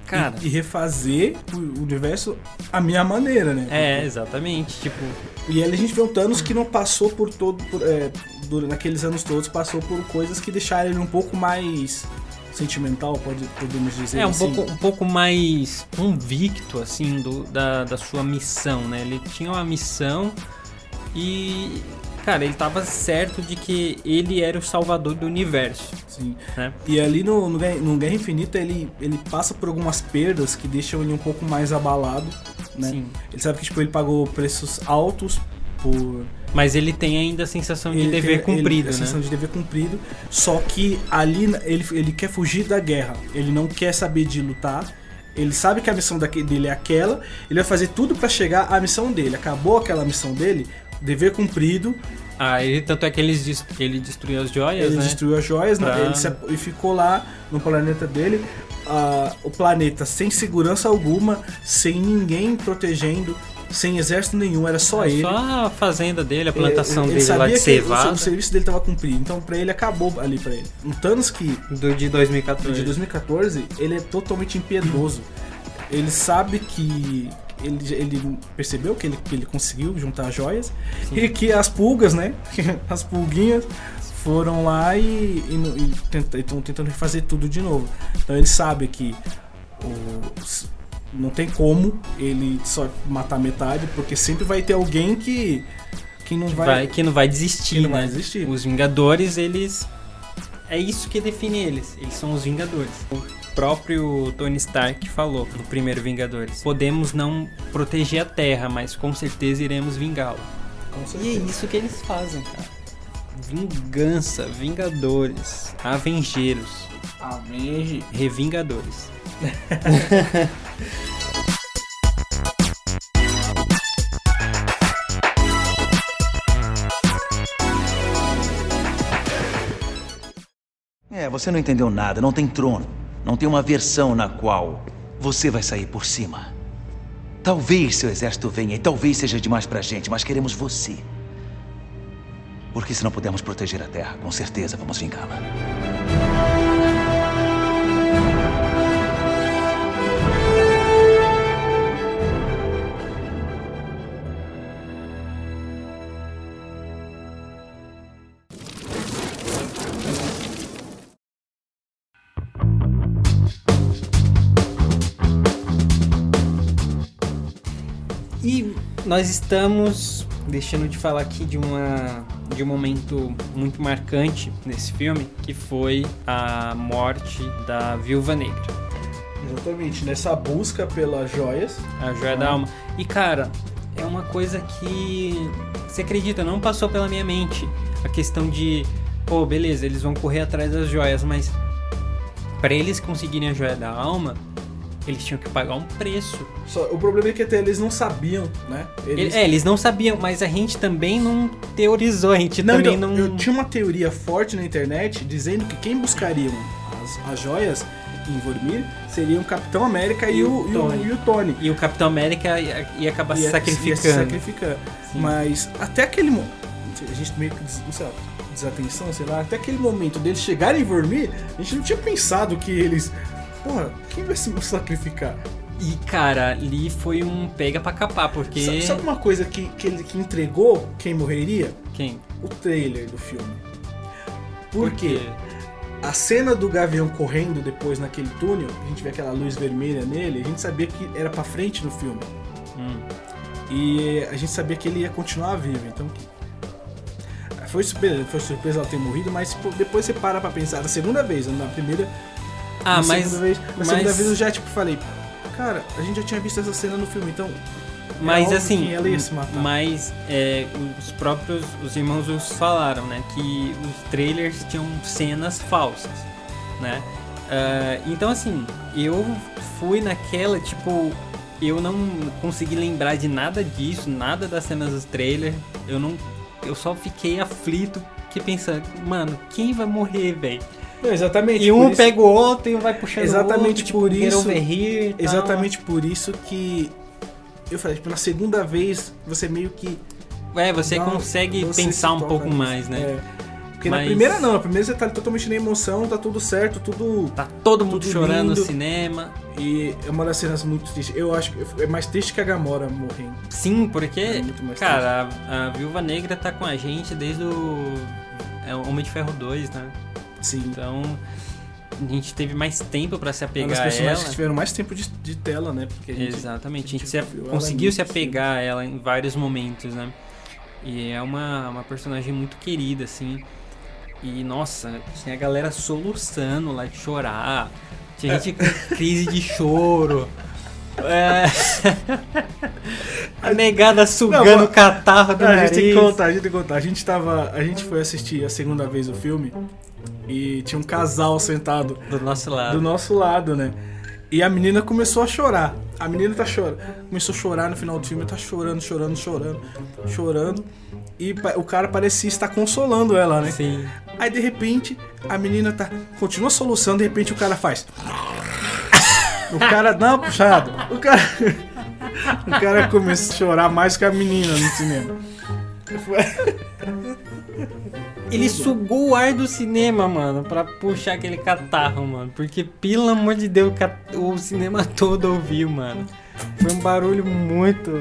Cara, E, e refazer o universo à minha maneira, né? é exatamente, tipo, E ali a gente vê um Thanos que não passou por todo. Por, é, durante naqueles anos todos, passou por coisas que deixaram ele um pouco mais sentimental, pode, podemos dizer é um assim. pouco, um pouco mais convicto assim do, da, da sua missão, né? Ele tinha uma missão e cara, ele tava certo de que ele era o salvador do universo, Sim. né? E ali no, no, Guerra- no Guerra Infinita ele, ele passa por algumas perdas que deixam ele um pouco mais abalado, né? Sim. Ele sabe que tipo, ele pagou preços altos por Mas ele tem ainda a sensação de ele dever tem- cumprido, ele, a né? sensação de dever cumprido, só que ali ele, ele quer fugir da guerra, ele não quer saber de lutar. Ele sabe que a missão dele é aquela, ele vai fazer tudo pra chegar à missão dele. Acabou aquela missão dele, dever cumprido, Ah, ele, tanto é que ele, ele destruiu as joias, ele né? destruiu as joias, né? Pra- ele se e ficou lá no planeta dele, ah, o planeta sem segurança alguma, sem ninguém protegendo, sem exército nenhum, era só ele. Só a fazenda dele, a plantação ele, dele lá de que o, cevada. o serviço dele tava cumprido, então pra ele acabou ali pra ele. Um Thanos que Do, de 2014. de 2014, ele é totalmente impiedoso. Ele sabe que ele, ele percebeu que ele, que ele conseguiu juntar as joias e que as pulgas, né? As pulguinhas foram lá e estão tentando refazer tudo de novo. Então ele sabe que o- não tem como ele só matar metade, porque sempre vai ter alguém que, que não vai, vai, que não vai desistir, que não né? vai desistir. Os Vingadores, eles. É isso que define eles. Eles são os Vingadores. O próprio Tony Stark falou no primeiro Vingadores: Podemos não proteger a Terra, mas com certeza iremos vingá-la. E é isso que eles fazem, cara. Vingança, Vingadores, Avengeiros, Avenge Revingadores. É, você não entendeu nada. Não tem trono. Não tem uma versão na qual você vai sair por cima. Talvez seu exército venha e talvez seja demais pra gente, mas queremos você. Porque se não pudermos proteger a Terra, com certeza vamos vingá-la. Nós estamos deixando de falar aqui de uma de um momento muito marcante nesse filme, que foi a morte da Viúva Negra. Exatamente, nessa busca pelas joias. A joia da alma. E cara, é uma coisa que você acredita, não passou pela minha mente a questão de, pô, beleza, eles vão correr atrás das joias, mas para eles conseguirem a joia da alma, eles tinham que pagar um preço. Só, o problema é que até eles não sabiam, né? Eles... É, eles não sabiam, mas a gente também não teorizou, a gente Não, também então, não. Eu tinha uma teoria forte na internet dizendo que quem buscariam as, as joias em Vormir seriam o Capitão América e, E o, e, o, Tony. e o Tony. E o Capitão América ia, ia acabar se Ia- sacrificando. ia se sacrificando. Sim. Mas até aquele momento. A gente meio que, não sei lá, desatenção, sei lá, até aquele momento deles chegarem em Vormir, a gente não tinha pensado que eles. Porra, quem vai se sacrificar? E cara, ali foi um pega pra capar, porque. Sabe, sabe uma coisa que, que ele que entregou quem morreria? Quem? O trailer do filme. Por quê? A cena do Gavião correndo depois naquele túnel, a gente vê aquela luz vermelha nele, a gente sabia que era pra frente no filme. Hum. E a gente sabia que ele ia continuar vivo, então. Foi surpresa, foi surpresa ela ter morrido, mas depois você para pra pensar, da segunda vez, na primeira. Ah, na mas. segunda vez, na mas- segunda vez eu já tipo falei, cara, a gente já tinha visto essa cena no filme, então. Mas óbvio assim, mas é, os próprios os irmãos Russo falaram, né, que os trailers tinham cenas falsas, né? Ah, então assim, eu fui naquela tipo, eu não consegui lembrar de nada disso, nada das cenas dos trailers. Eu não, eu só fiquei aflito, que pensando, mano, quem vai morrer, velho? Não, exatamente. E um isso- pega o outro e vai puxando Exatamente o outro, por tipo, isso- here e tal. Exatamente por isso que. Eu falei, tipo, na segunda vez você meio que. É, você Não, consegue você pensar um pouco nisso. mais, né? É. Porque na Mas- primeira não, na primeira você tá totalmente na emoção, tá tudo certo, tudo. Tá todo mundo chorando lindo. no cinema. E é uma das cenas muito tristes. Eu acho que é mais triste que a Gamora morrendo. Sim, porque, É muito mais cara, a, a Viúva Negra tá com a gente desde o é, o Homem de Ferro 2, né? Sim. Então, a gente teve mais tempo pra se apegar a personagens ela. que tiveram mais tempo de, de tela, né? Porque a gente, Exatamente, a gente, a se- conseguiu se apegar a ela em vários momentos, né? E é uma, uma personagem muito querida, assim. E, nossa, tinha a galera soluçando lá de chorar. Tinha gente com crise de choro. É... a negada sugando Não, o catarro do a nariz. gente tem que contar, a gente tem que contar. A gente tava. A gente foi assistir a segunda vez o filme e tinha um casal sentado Do nosso lado. do nosso lado, né? E a menina começou a chorar. A menina tá chorando. Começou a chorar no final do filme, tá chorando, chorando, chorando, chorando. E o cara parecia estar consolando ela, né? Sim. Aí de repente a menina tá. Continua soluçando, de repente o cara faz. O cara dá uma puxada. O cara. O cara começou a chorar mais que a menina no cinema. Foi- Ele sugou o ar do cinema, mano, pra puxar aquele catarro, mano. Porque, pelo amor de Deus, o cinema todo ouviu, mano. Foi um barulho muito.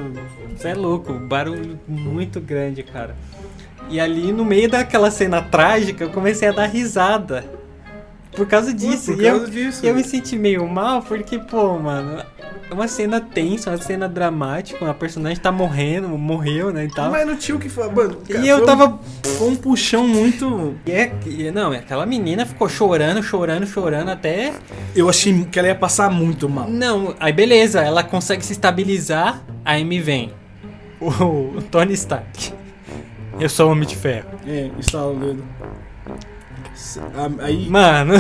Você é louco, um barulho muito grande, cara. E ali no meio daquela cena trágica, eu comecei a dar risada. Por causa disso. por e eu, causa disso. eu me senti meio mal, porque, pô, mano, é uma cena tensa, uma cena dramática, a personagem tá morrendo, morreu, né, e tal. Mas não tinha o que falar. Mano, cara, E eu tava Foi um puxão muito. E é, e não, aquela menina ficou chorando, chorando, chorando até. Eu achei que ela ia passar muito mal. Não, aí beleza, ela consegue se estabilizar, aí me vem o, Tony Stark. Eu sou o Homem de Ferro. É, estala o dedo. Aí. Mano.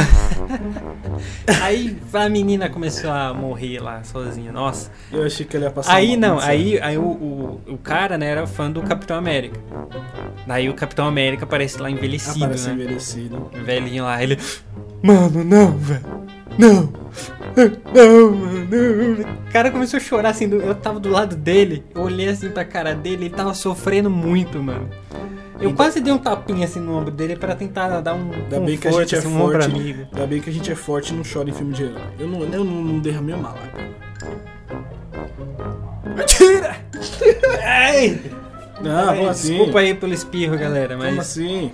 aí a menina começou a morrer lá sozinha, nossa. Eu achei que ela ia passar Aí não, aí, aí o, o, o cara, né, era fã do Capitão América. Daí o Capitão América aparece lá envelhecido, Aparece né? envelhecido. velhinho lá, ele. Mano, não, velho. Não. Não, mano. não." O cara começou a chorar assim. Eu tava do lado dele. Eu olhei assim pra cara dele. Ele tava sofrendo muito, mano. Eu quase dei um tapinha assim no ombro dele pra tentar dar um Ainda bem que a conforto, gente é assim, um forte. amigo. Ainda bem que a gente é forte e não chora em filme de herói. Eu não, eu não, não derramei uma lágrima. Atira! Ai! Não, Ai, como assim? Desculpa aí pelo espirro, galera, Como mas. assim?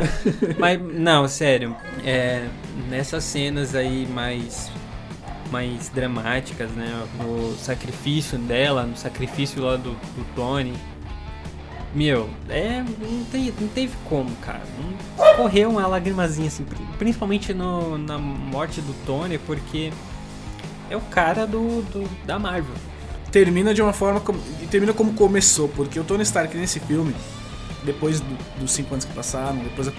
mas, não, sério. É, nessas cenas aí mais mais dramáticas, né? No sacrifício dela, no sacrifício lá do, do Tony. Meu, é. Não, tem, não teve como, cara. Correu uma lagrimazinha assim, pri- principalmente no, na morte do Tony, porque é o cara do, do da Marvel. termina de uma forma como, e termina como começou, porque o Tony Stark nesse filme, depois do- dos cinco anos que passaram, depois da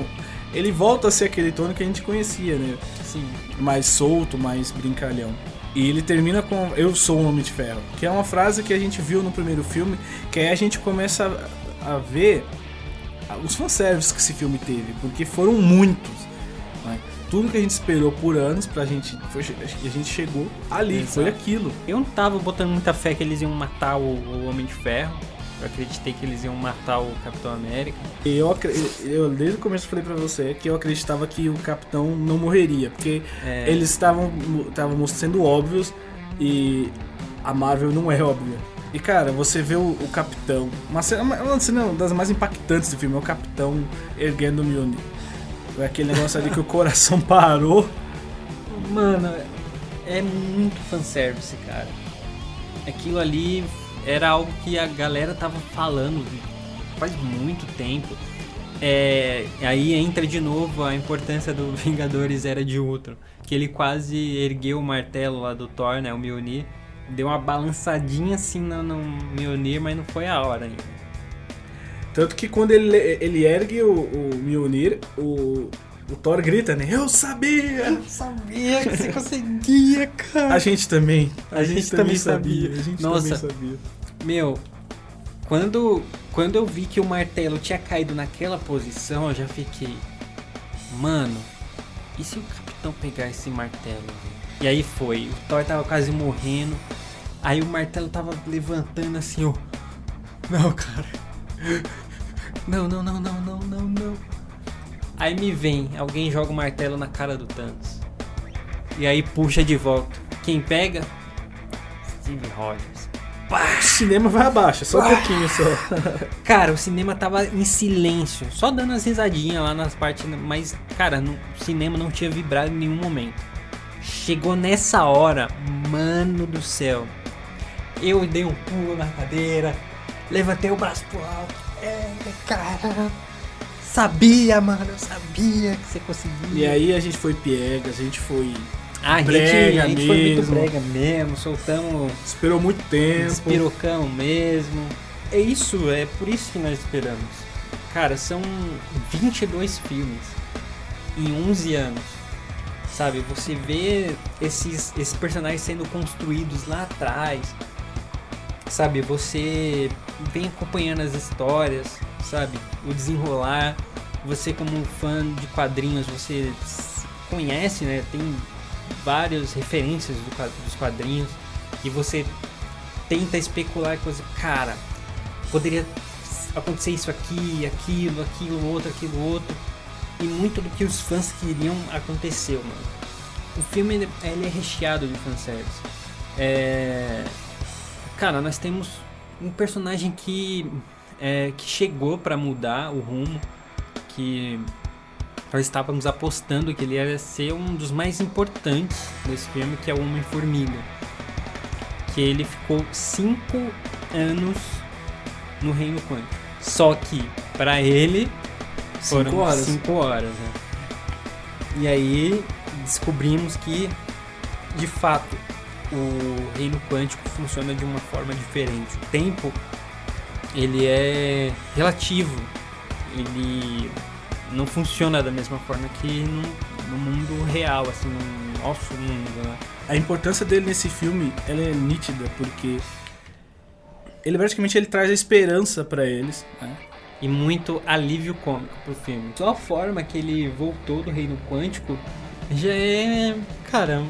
ele volta a ser aquele Tony que a gente conhecia, né? Sim. Mais solto, mais brincalhão. E ele termina com Eu sou um Homem de Ferro, que é uma frase que a gente viu no primeiro filme, que aí a gente começa a, ver os fanservices que esse filme teve, porque foram muitos. né? Tudo que a gente esperou por anos pra gente. Foi, a gente chegou ali, Exato. foi aquilo. Eu não tava botando muita fé que eles iam matar o, o Homem de Ferro. Eu acreditei que eles iam matar o Capitão América. Eu, eu desde o começo falei pra você que eu acreditava que o capitão não morreria, porque É. eles estavam estavam sendo óbvios e a Marvel não é óbvia. E cara, você vê o, o capitão, uma cena, uma cena das mais impactantes do filme, é o capitão erguendo o Mjolnir. É aquele negócio ali que o coração parou. Mano, é muito fanservice, cara. Aquilo ali era algo que a galera tava falando faz muito tempo. É, aí entra de novo a importância do Vingadores Era de Ultron. Que ele quase ergueu o martelo lá do Thor, né? O Mjolnir. Deu uma balançadinha assim no, no Mjolnir, mas não foi a hora ainda. Tanto que quando ele, ele ergue o, o Mjolnir, o, o Thor grita, né? Eu sabia! Sabia que você conseguia, cara. A gente também. A gente também sabia. A gente Nossa. também sabia. Meu, quando, quando eu vi que o martelo tinha caído naquela posição, eu já fiquei. Mano, e se o capitão pegar esse martelo? velho?" E aí foi. O Thor tava quase morrendo. Aí o martelo tava levantando assim, ó. Não, cara. Não, não, não, não, não, não, não. Aí me vem, alguém joga o martelo na cara do Thanos. E aí puxa de volta. Quem pega? Steve Rogers. O cinema vai abaixo, só um pouquinho só. Cara, o cinema tava em silêncio, só dando as risadinhas lá nas partes, mas, cara, no, o cinema não tinha vibrado em nenhum momento. Chegou nessa hora, mano do céu. Eu dei um pulo na cadeira, levantei o braço pro alto. É, cara. Sabia, mano, eu sabia que você conseguia. E aí a gente foi piegas, a gente foi. a gente, brega a gente foi muito mesmo. brega mesmo, soltamos Esperou muito tempo. Despirocão mesmo. É isso, é por isso que nós esperamos. Cara, são 22 filmes em 11 anos. Sabe, você vê esses, esses personagens sendo construídos lá atrás. Sabe, você vem acompanhando as histórias, sabe, o desenrolar. Você como fã de quadrinhos, você conhece, né? Tem várias referências do dos quadrinhos e você tenta especular coisa, cara, poderia acontecer isso aqui, aquilo, aquilo, outro, aquilo, outro. E muito do que os fãs queriam aconteceu, mano. O filme ele é recheado de fanservice. É... Cara, nós temos um personagem que, é, que chegou pra mudar o rumo, que nós estávamos apostando que ele ia ser um dos mais importantes desse filme, que é o Homem-Formiga. Que ele ficou cinco anos no Reino Quântico. Só que, pra ele, foram Cinco horas. cinco horas, né? E aí descobrimos que, de fato, o reino quântico funciona de uma forma diferente. O tempo, ele é relativo. Ele não funciona da mesma forma que no, no mundo real, assim, no nosso mundo, né? A importância dele nesse filme ela é nítida, porque ele praticamente ele traz a esperança pra eles. Né? e muito alívio cômico pro filme. Só a forma que ele voltou do reino quântico já é, cara, um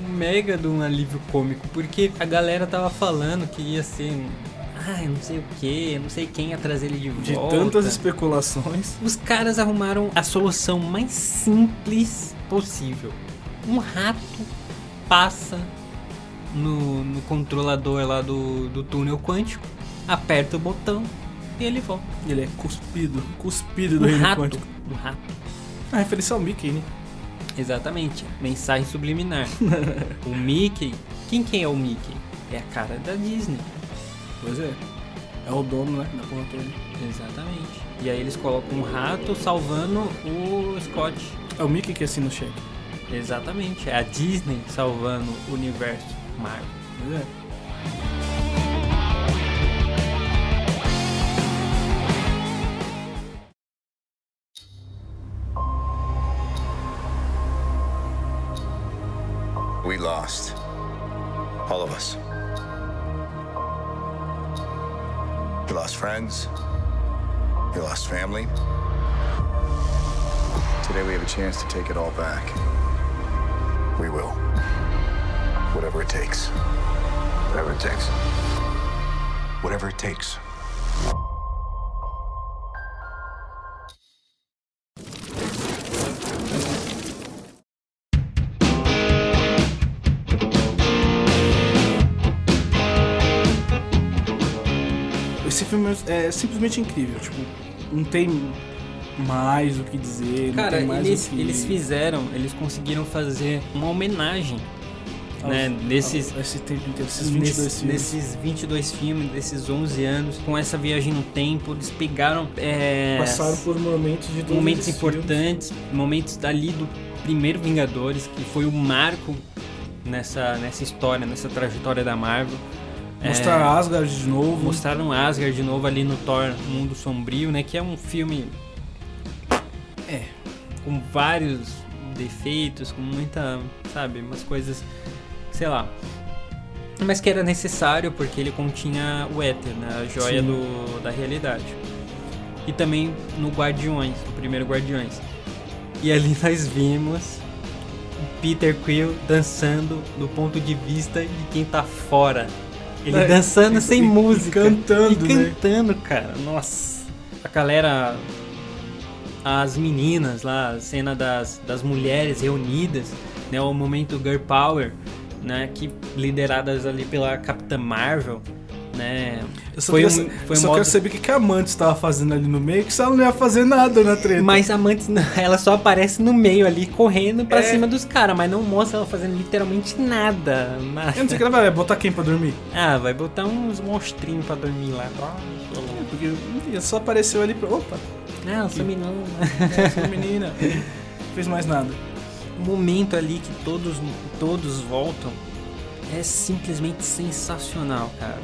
mega de um alívio cômico, porque a galera tava falando que ia ser, um, ah, eu não sei o que, não sei quem ia trazer ele de De volta. tantas especulações. Os caras arrumaram a solução mais simples possível. Um rato passa no, no controlador lá do, do túnel quântico, aperta o botão e ele volta. Ele é cuspido, cuspido do Do reino rato. quântico. Do rato. A referência ao Mickey, né? Exatamente, mensagem subliminar. o Mickey, quem que é o Mickey? É a cara da Disney. Pois é. É o dono, né? Da porra toda. Exatamente. E aí eles colocam um rato salvando o Scott. É o Mickey que assina o cheque. Exatamente, é a Disney salvando o universo Marvel. Pois é. We lost. All of us. We lost friends. We lost family. Today we have a chance to take it all back. We will. Whatever it takes. Whatever it takes. Whatever it takes. Esse filme é simplesmente incrível. Tipo, não tem mais o que dizer. Cara, não tem mais eles, que... eles fizeram, eles conseguiram fazer uma homenagem, né, aos- desses, aos- esse tempo inteiro, esses 22 nesses, filmes. nesses 22 filmes, desses 11 anos, com essa viagem no tempo, eles pegaram é, Passaram por momentos de momentos esses filmes. importantes, momentos dali do primeiro Vingadores, que foi o marco nessa, nessa história, nessa trajetória da Marvel. Mostrar É, Asgard de novo. mostraram Asgard de novo ali no Thor Mundo Sombrio, né? Que é um filme. É. Com vários defeitos, com muita. Sabe? Umas coisas. Sei lá. Mas que era necessário porque ele continha o éter, né? A joia Sim. do, da realidade. E também no Guardiões, no primeiro Guardiões. E ali nós vimos o Peter Quill dançando do ponto de vista de quem tá fora. Ele É, dançando e- sem e- música. e cantando, E né? cantando, cara. Nossa. A galera. As meninas lá, a cena das, das mulheres reunidas, né? O momento Girl Power, né? Que lideradas ali pela Capitã Marvel, né? Eu só, foi queria, um, foi eu um modo... quero saber o que a Amante estava fazendo ali no meio, que se ela não ia fazer nada na treta. Mas a não, ela só aparece no meio ali, correndo pra É. cima dos caras, mas não mostra ela fazendo literalmente nada. nada. Eu não sei o que ela vai botar quem pra dormir. Ah, vai botar uns monstrinhos pra dormir lá. Porque enfim, só apareceu ali pra. Opa, Não, sou menina. essa menina. Não fez mais nada. O momento ali que todos, todos voltam é simplesmente sensacional, cara.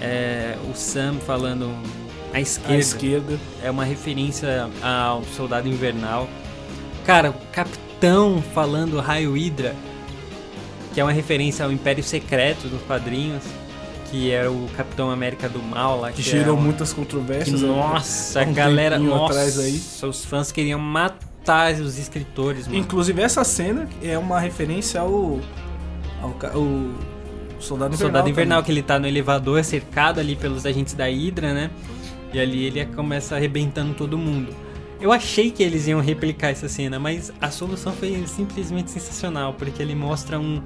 É, o Sam falando à À esquerda, esquerda. é uma referência ao Soldado Invernal. Cara, o Capitão falando Raio Hydra, que é uma referência ao Império Secreto dos quadrinhos, que era o Capitão América do Mal lá. Que Que, gerou é uma- muitas que, controversias. né? nossa, a um galera, nossa, aí. os fãs queriam matar os escritores, mano. Inclusive, essa cena é uma referência ao. ao, ca- o Soldado Invernal. Soldado Invernal, também. que ele tá no elevador, cercado ali pelos agentes da Hydra, né? E ali ele começa arrebentando todo mundo. Eu achei que eles iam replicar essa cena, mas a solução foi simplesmente sensacional, porque ele mostra um,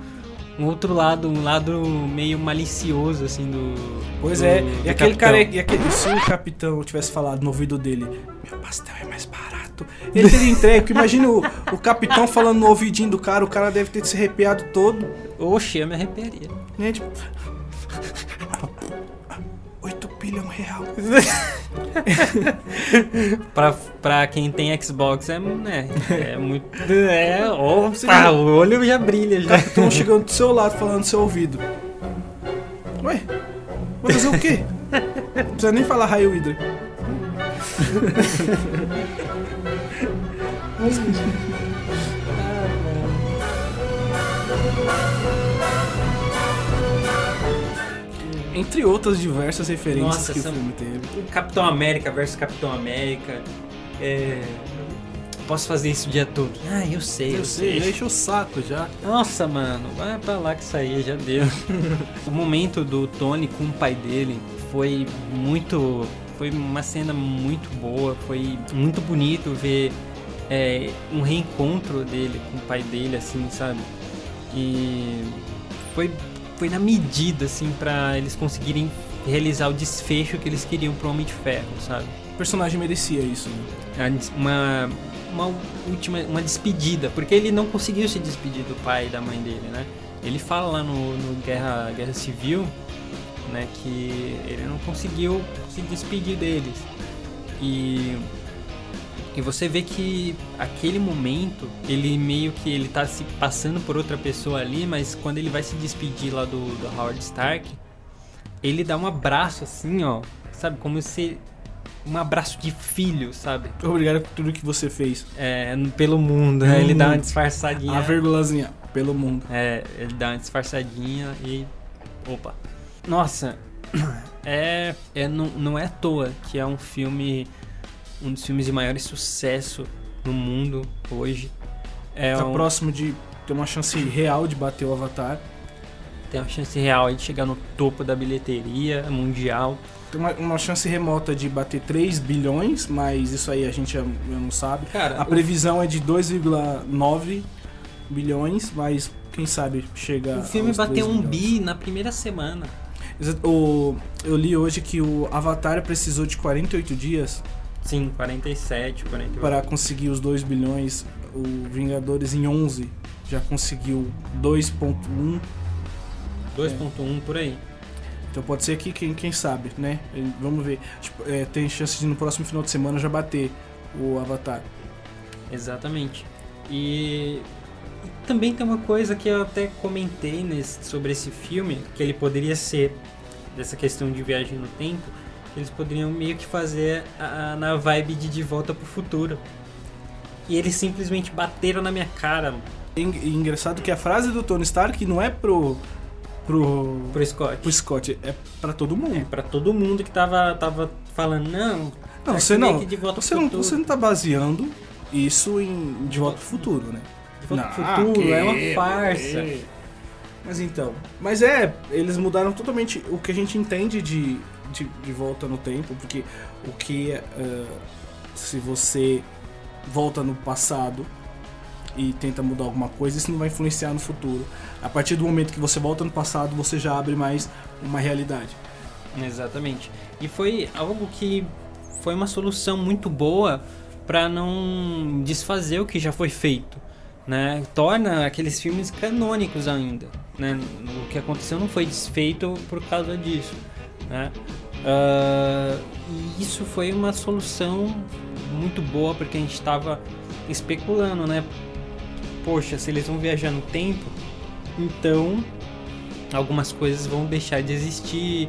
um outro lado, um lado meio malicioso, assim, do. Pois do- é, do e aquele capitão. cara, e aquele, se o capitão tivesse falado no ouvido dele, meu pastel é mais barato, ele teria entregue, imagina o, o capitão falando no ouvidinho do cara, o cara deve ter se arrepiado todo, Oxe, eu me arrepiaria. né, tipo... 8 bilhão real. Pra, pra quem tem Xbox é, né, é muito. É, opa, o olho já brilha já. capitão chegando do seu lado, falando no seu ouvido. Ué, vai fazer o quê? Não precisa nem falar raio hidra. Entre outras diversas referências Nossa, que o filme teve. Capitão América versus Capitão América. É... Posso fazer isso o dia todo. Ah, eu sei, eu, Eu sei, já encheu o saco já. Nossa, mano, vai pra lá que isso aí já deu. o momento do Tony com o pai dele foi muito. Foi uma cena muito boa, foi muito bonito ver é, um reencontro dele com o pai dele, assim, sabe? E foi, foi na medida, assim, pra eles conseguirem realizar o desfecho que eles queriam pro Homem de Ferro, sabe? O personagem merecia isso. né? Uma uma última, uma despedida, porque ele não conseguiu se despedir do pai e da mãe dele, né? Ele fala lá no, no Guerra, Guerra Civil, né, que ele não conseguiu se despedir deles. E e você vê que aquele momento, ele meio que ele tá se passando por outra pessoa ali, mas quando ele vai se despedir lá do, do Howard Stark, ele dá um abraço assim, ó, sabe, como se um abraço de filho, sabe? Obrigado por tudo que você fez. É, pelo mundo, né? Ele dá uma disfarçadinha. A vírgulazinha, pelo mundo. É, ele dá uma disfarçadinha e. Opa. Nossa, é. é não, não é à toa que é um filme. Um dos filmes de maior sucesso no mundo hoje. É tá um, próximo de ter uma chance real de bater o Avatar. Tem uma chance real aí de chegar no topo da bilheteria mundial. Tem uma, uma chance remota de bater 3 bilhões, mas isso aí a gente já, já não sabe. Cara, a o- previsão é de 2,9 bilhões, mas quem sabe chega O filme aos 3 bateu um bi na primeira semana. O, eu li hoje que o Avatar precisou de 48 dias Sim, 47, 48. para conseguir os 2 bilhões. O Vingadores em 11 já conseguiu 2.1. 2.1 por aí. Então pode ser que quem, quem sabe, né? Vamos ver. Tipo, é, tem chance de no próximo final de semana já bater o Avatar. Exatamente. E, também tem uma coisa que eu até comentei nesse- sobre esse filme, que ele poderia ser dessa questão de viagem no tempo, eles poderiam meio que fazer a- a- na vibe de De Volta pro Futuro. E eles simplesmente bateram na minha cara, engraçado que a frase do Tony Stark não é pro. pro. pro Scott. pro Scott, é pra todo mundo. É, pra todo mundo que tava, tava falando, não. Não, você que não. que Você não, você não tá baseando isso em De Volta pro Futuro, né? De Volta pro Futuro que- é uma farsa. Mas então. Mas é, eles mudaram totalmente o que a gente entende de, de, de volta no tempo, porque o que eh, se você volta no passado e tenta mudar alguma coisa, isso não vai influenciar no futuro. A partir do momento que você volta no passado, você já abre mais uma realidade. Exatamente. E foi algo que foi uma solução muito boa para não desfazer o que já foi feito, né? Torna aqueles filmes canônicos ainda, né? O que aconteceu não foi desfeito por causa disso, né? Ah, e isso foi uma solução muito boa porque a gente estava especulando, né? Poxa, se eles vão viajar no tempo, então algumas coisas vão deixar de existir,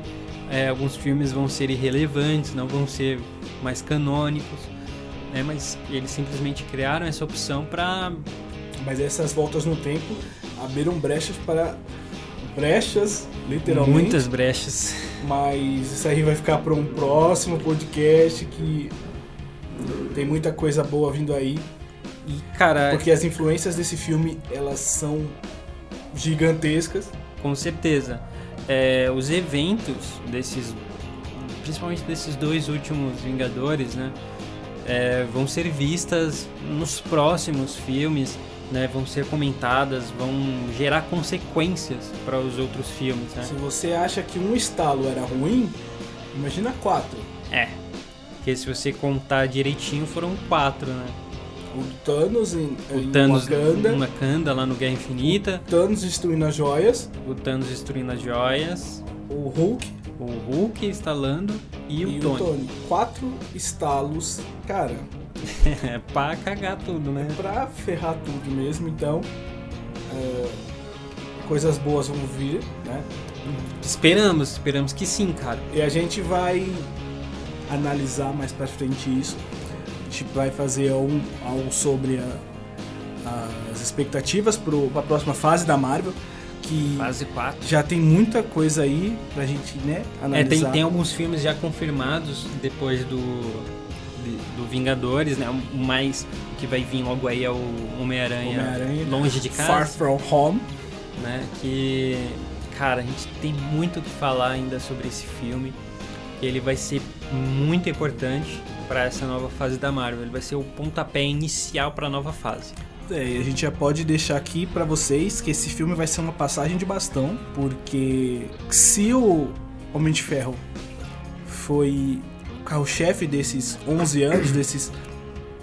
é, alguns filmes vão ser irrelevantes, não vão ser mais canônicos, né? Mas eles simplesmente criaram essa opção para Mas essas voltas no tempo abriram brechas para. Brechas, literalmente. muitas brechas. Mas isso aí vai ficar para um próximo podcast que tem muita coisa boa vindo aí. E cara, Porque as influências desse filme, elas são gigantescas. com certeza, é, os eventos desses, principalmente desses dois últimos Vingadores, né? é, vão ser vistas nos próximos filmes, né? Vão ser comentadas, vão gerar consequências para os outros filmes, né? Se você acha que um estalo era ruim, imagina quatro. É. Porque se você contar direitinho, foram quatro, né? O Thanos em, O em Thanos Wakanda, Wakanda, lá no Guerra Infinita. Thanos destruindo as joias, O Thanos destruindo as joias. o Hulk O Hulk instalando e, e, o o Tony. Tony. Quatro estalos, cara, É pra cagar tudo, né? pra ferrar tudo mesmo, então é, coisas boas vão vir, né? Esperamos, esperamos que sim, cara. E a gente vai analisar mais pra frente isso. A gente vai fazer um, algo sobre a- as expectativas para a próxima fase da Marvel, que Fase 4. já tem muita coisa aí pra gente, né, É, analisar. tem, tem alguns filmes já confirmados depois do, de- do Vingadores, né? O mais o que vai vir logo aí é o Homem-Aranha Homem-Aranha, Longe de Far Casa, From Home. né? Que, cara, a gente tem muito o que falar ainda sobre esse filme. Ele vai ser muito importante para essa nova fase da Marvel. Ele vai ser o pontapé inicial para a nova fase. É, e a gente já pode deixar aqui pra vocês que esse filme vai ser uma passagem de bastão, porque se o Homem de Ferro foi carro-chefe desses 11 anos, desses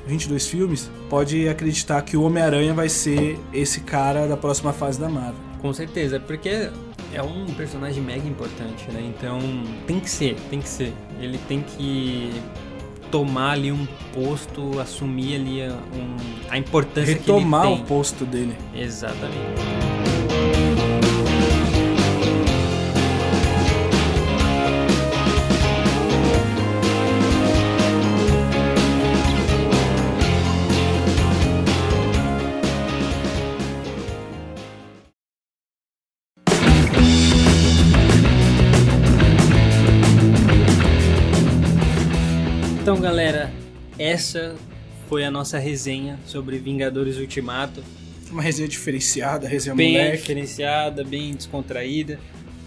22 filmes, pode acreditar que o Homem-Aranha vai ser esse cara da próxima fase da Marvel. Com certeza, porque é um personagem mega importante, né? Então tem que ser, tem que ser. Ele tem que tomar ali um posto, assumir ali um, a importância Retomar que ele tem. o posto dele. Exatamente. Essa foi a nossa resenha sobre Vingadores Ultimato. Uma resenha diferenciada, resenha bem moleque. diferenciada, bem descontraída.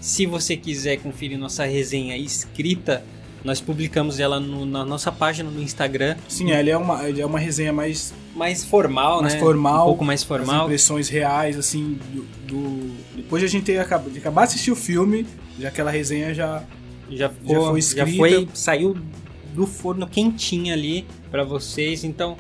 Se você quiser conferir nossa resenha escrita, nós publicamos ela no- na nossa página no Instagram, Sim, ele é uma, ele é uma resenha mais, mais formal, mais né? formal. Um pouco mais As formal. impressões reais, assim, do, do- Depois de a gente ter acabado, de acabar de assistir o filme, já aquela resenha já... Já, ficou, foi já escrita. foi, saiu do forno quentinha ali pra vocês. Então,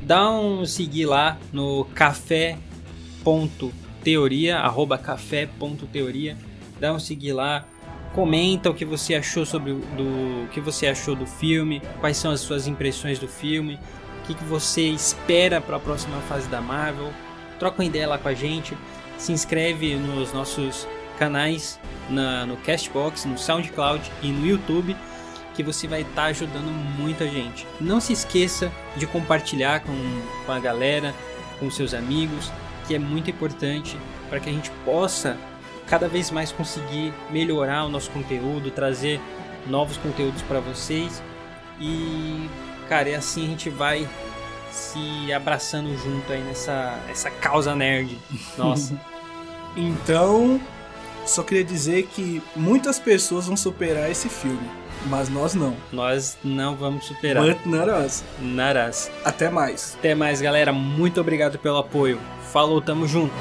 dá um seguir lá no café.teoria, arroba café.teoria. Dá um seguir lá. Comenta o que você achou sobre do o que você achou do filme, quais são as suas impressões do filme, o que, que você espera para a próxima fase da Marvel. Troca uma ideia lá com a gente. Se inscreve nos nossos canais na, no Castbox, no SoundCloud e no YouTube, que você vai estar ajudando muita gente. Não se esqueça de compartilhar com, com a galera, com seus amigos, que é muito importante para que a gente possa cada vez mais conseguir melhorar o nosso conteúdo, trazer novos conteúdos para vocês. E, cara, é assim a gente vai se abraçando junto aí nessa essa causa nerd. Nossa. Então, só queria dizer que muitas pessoas vão superar esse filme, mas nós não. Nós não vamos superar. But not us. Naras. Até mais. Até mais, galera. Muito obrigado pelo apoio. Falou, tamo junto.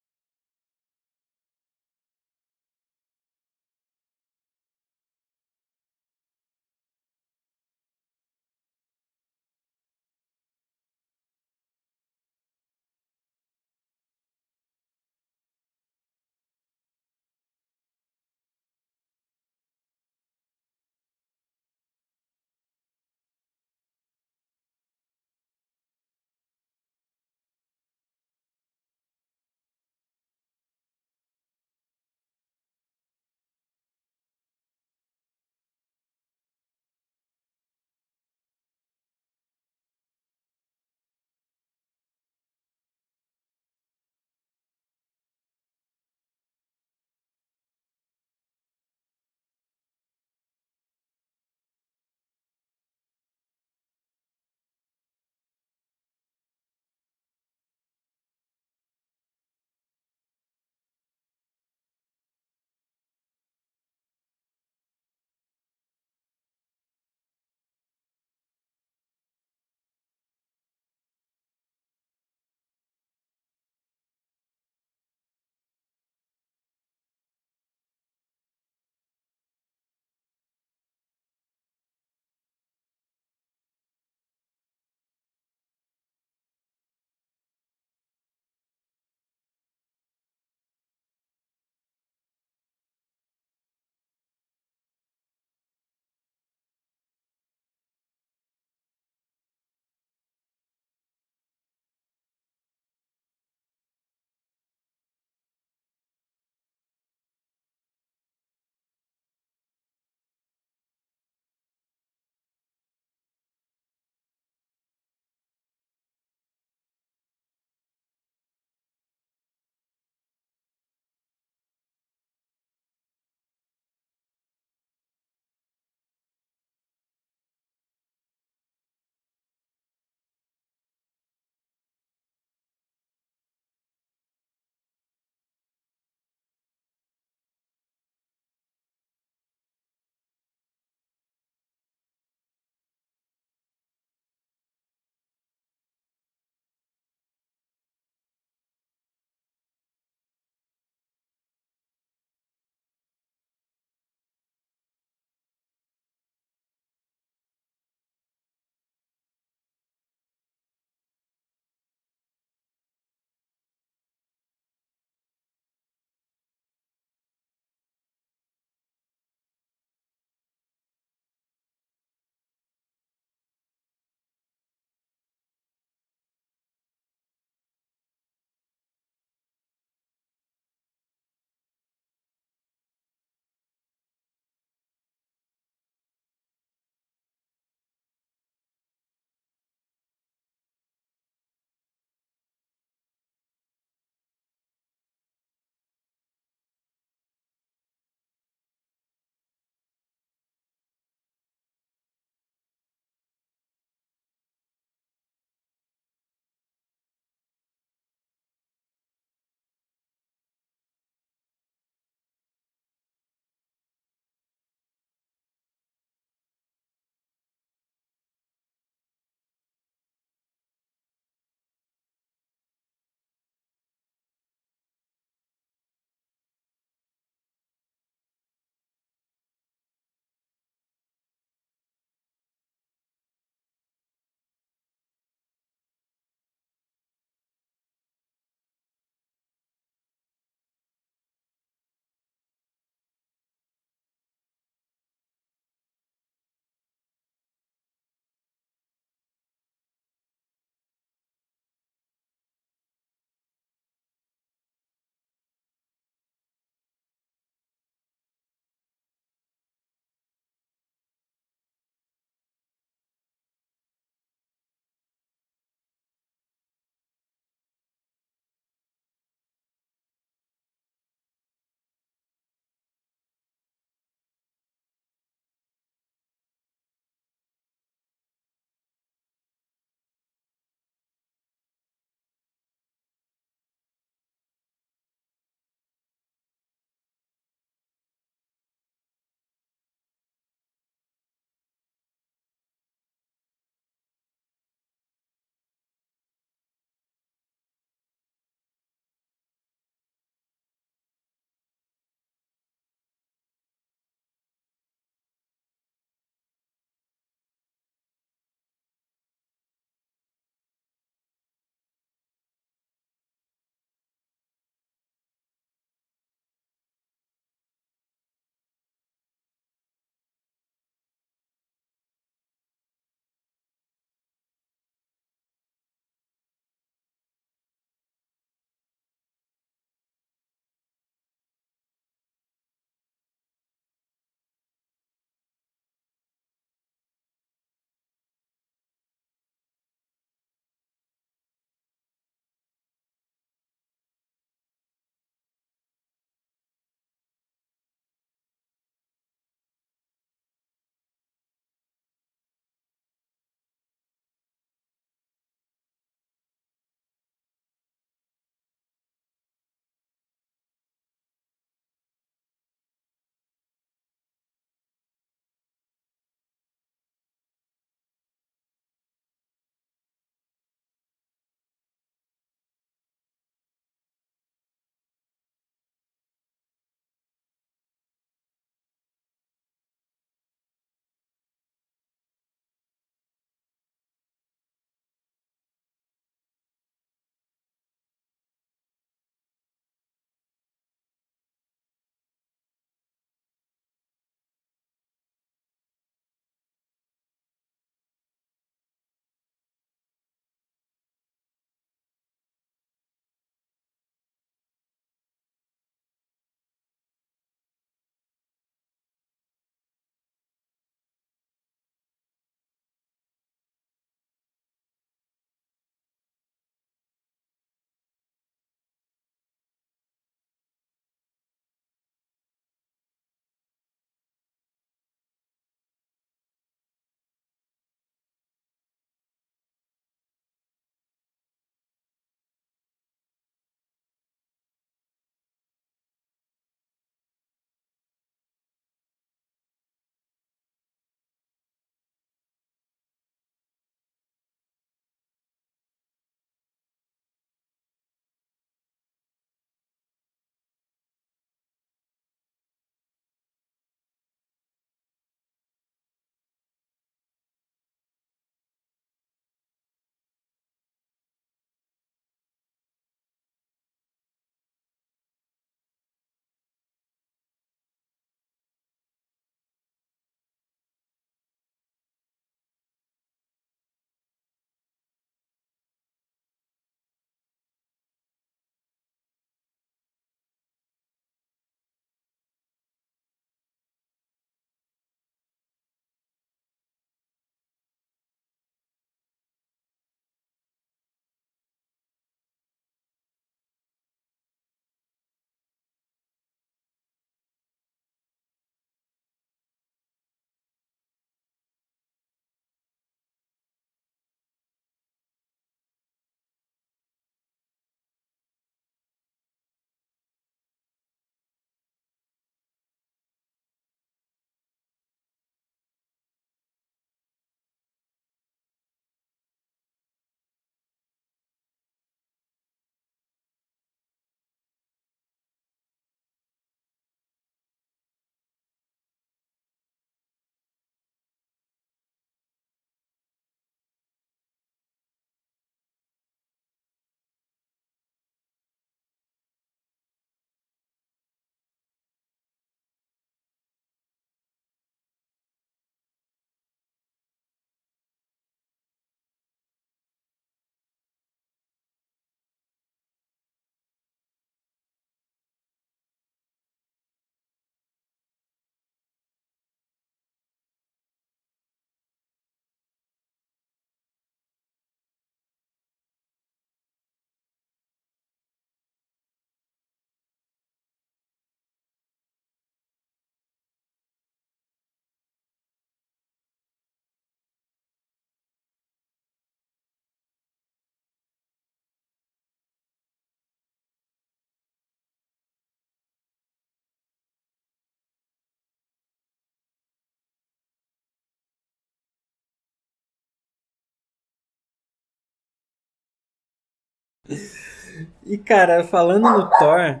E cara, falando no Thor.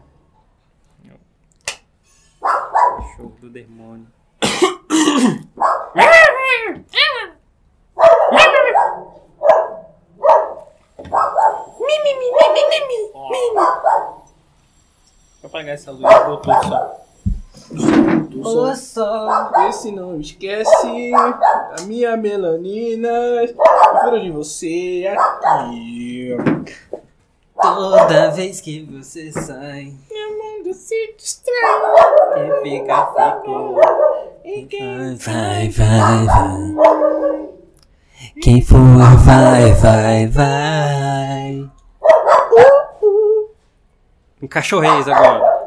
Show do demônio. Vou apagar essa luz, voltou só. Ô, só. Vê se não esquece a minha melanina. Prefiro de você aqui. Toda vez que você sai, Meu mundo se distrai. e fica, ficou. Vai, vai, vai, vai. Quem for, vai, vai, vai. Um cachorreis agora.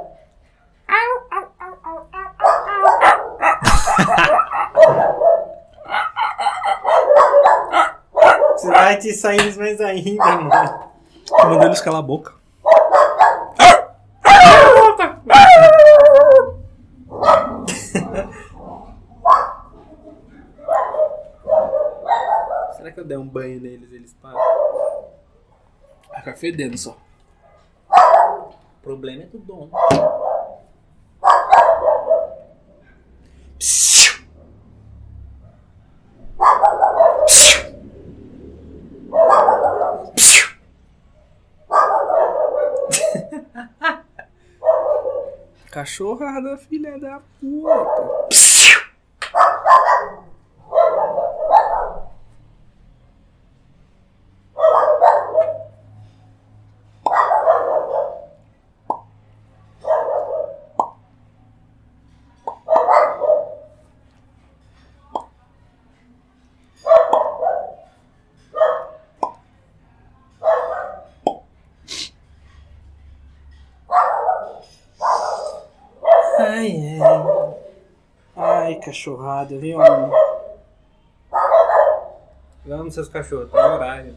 Você vai te sair mais ainda, mano. Tô mandando eles calar a boca. Será que eu der um banho neles eles param? Vai ficar fedendo só. O problema é do dono. Cachorrada, filha da puta. Cachorrada, viu? Vamos, seus cachorros, tá no horário.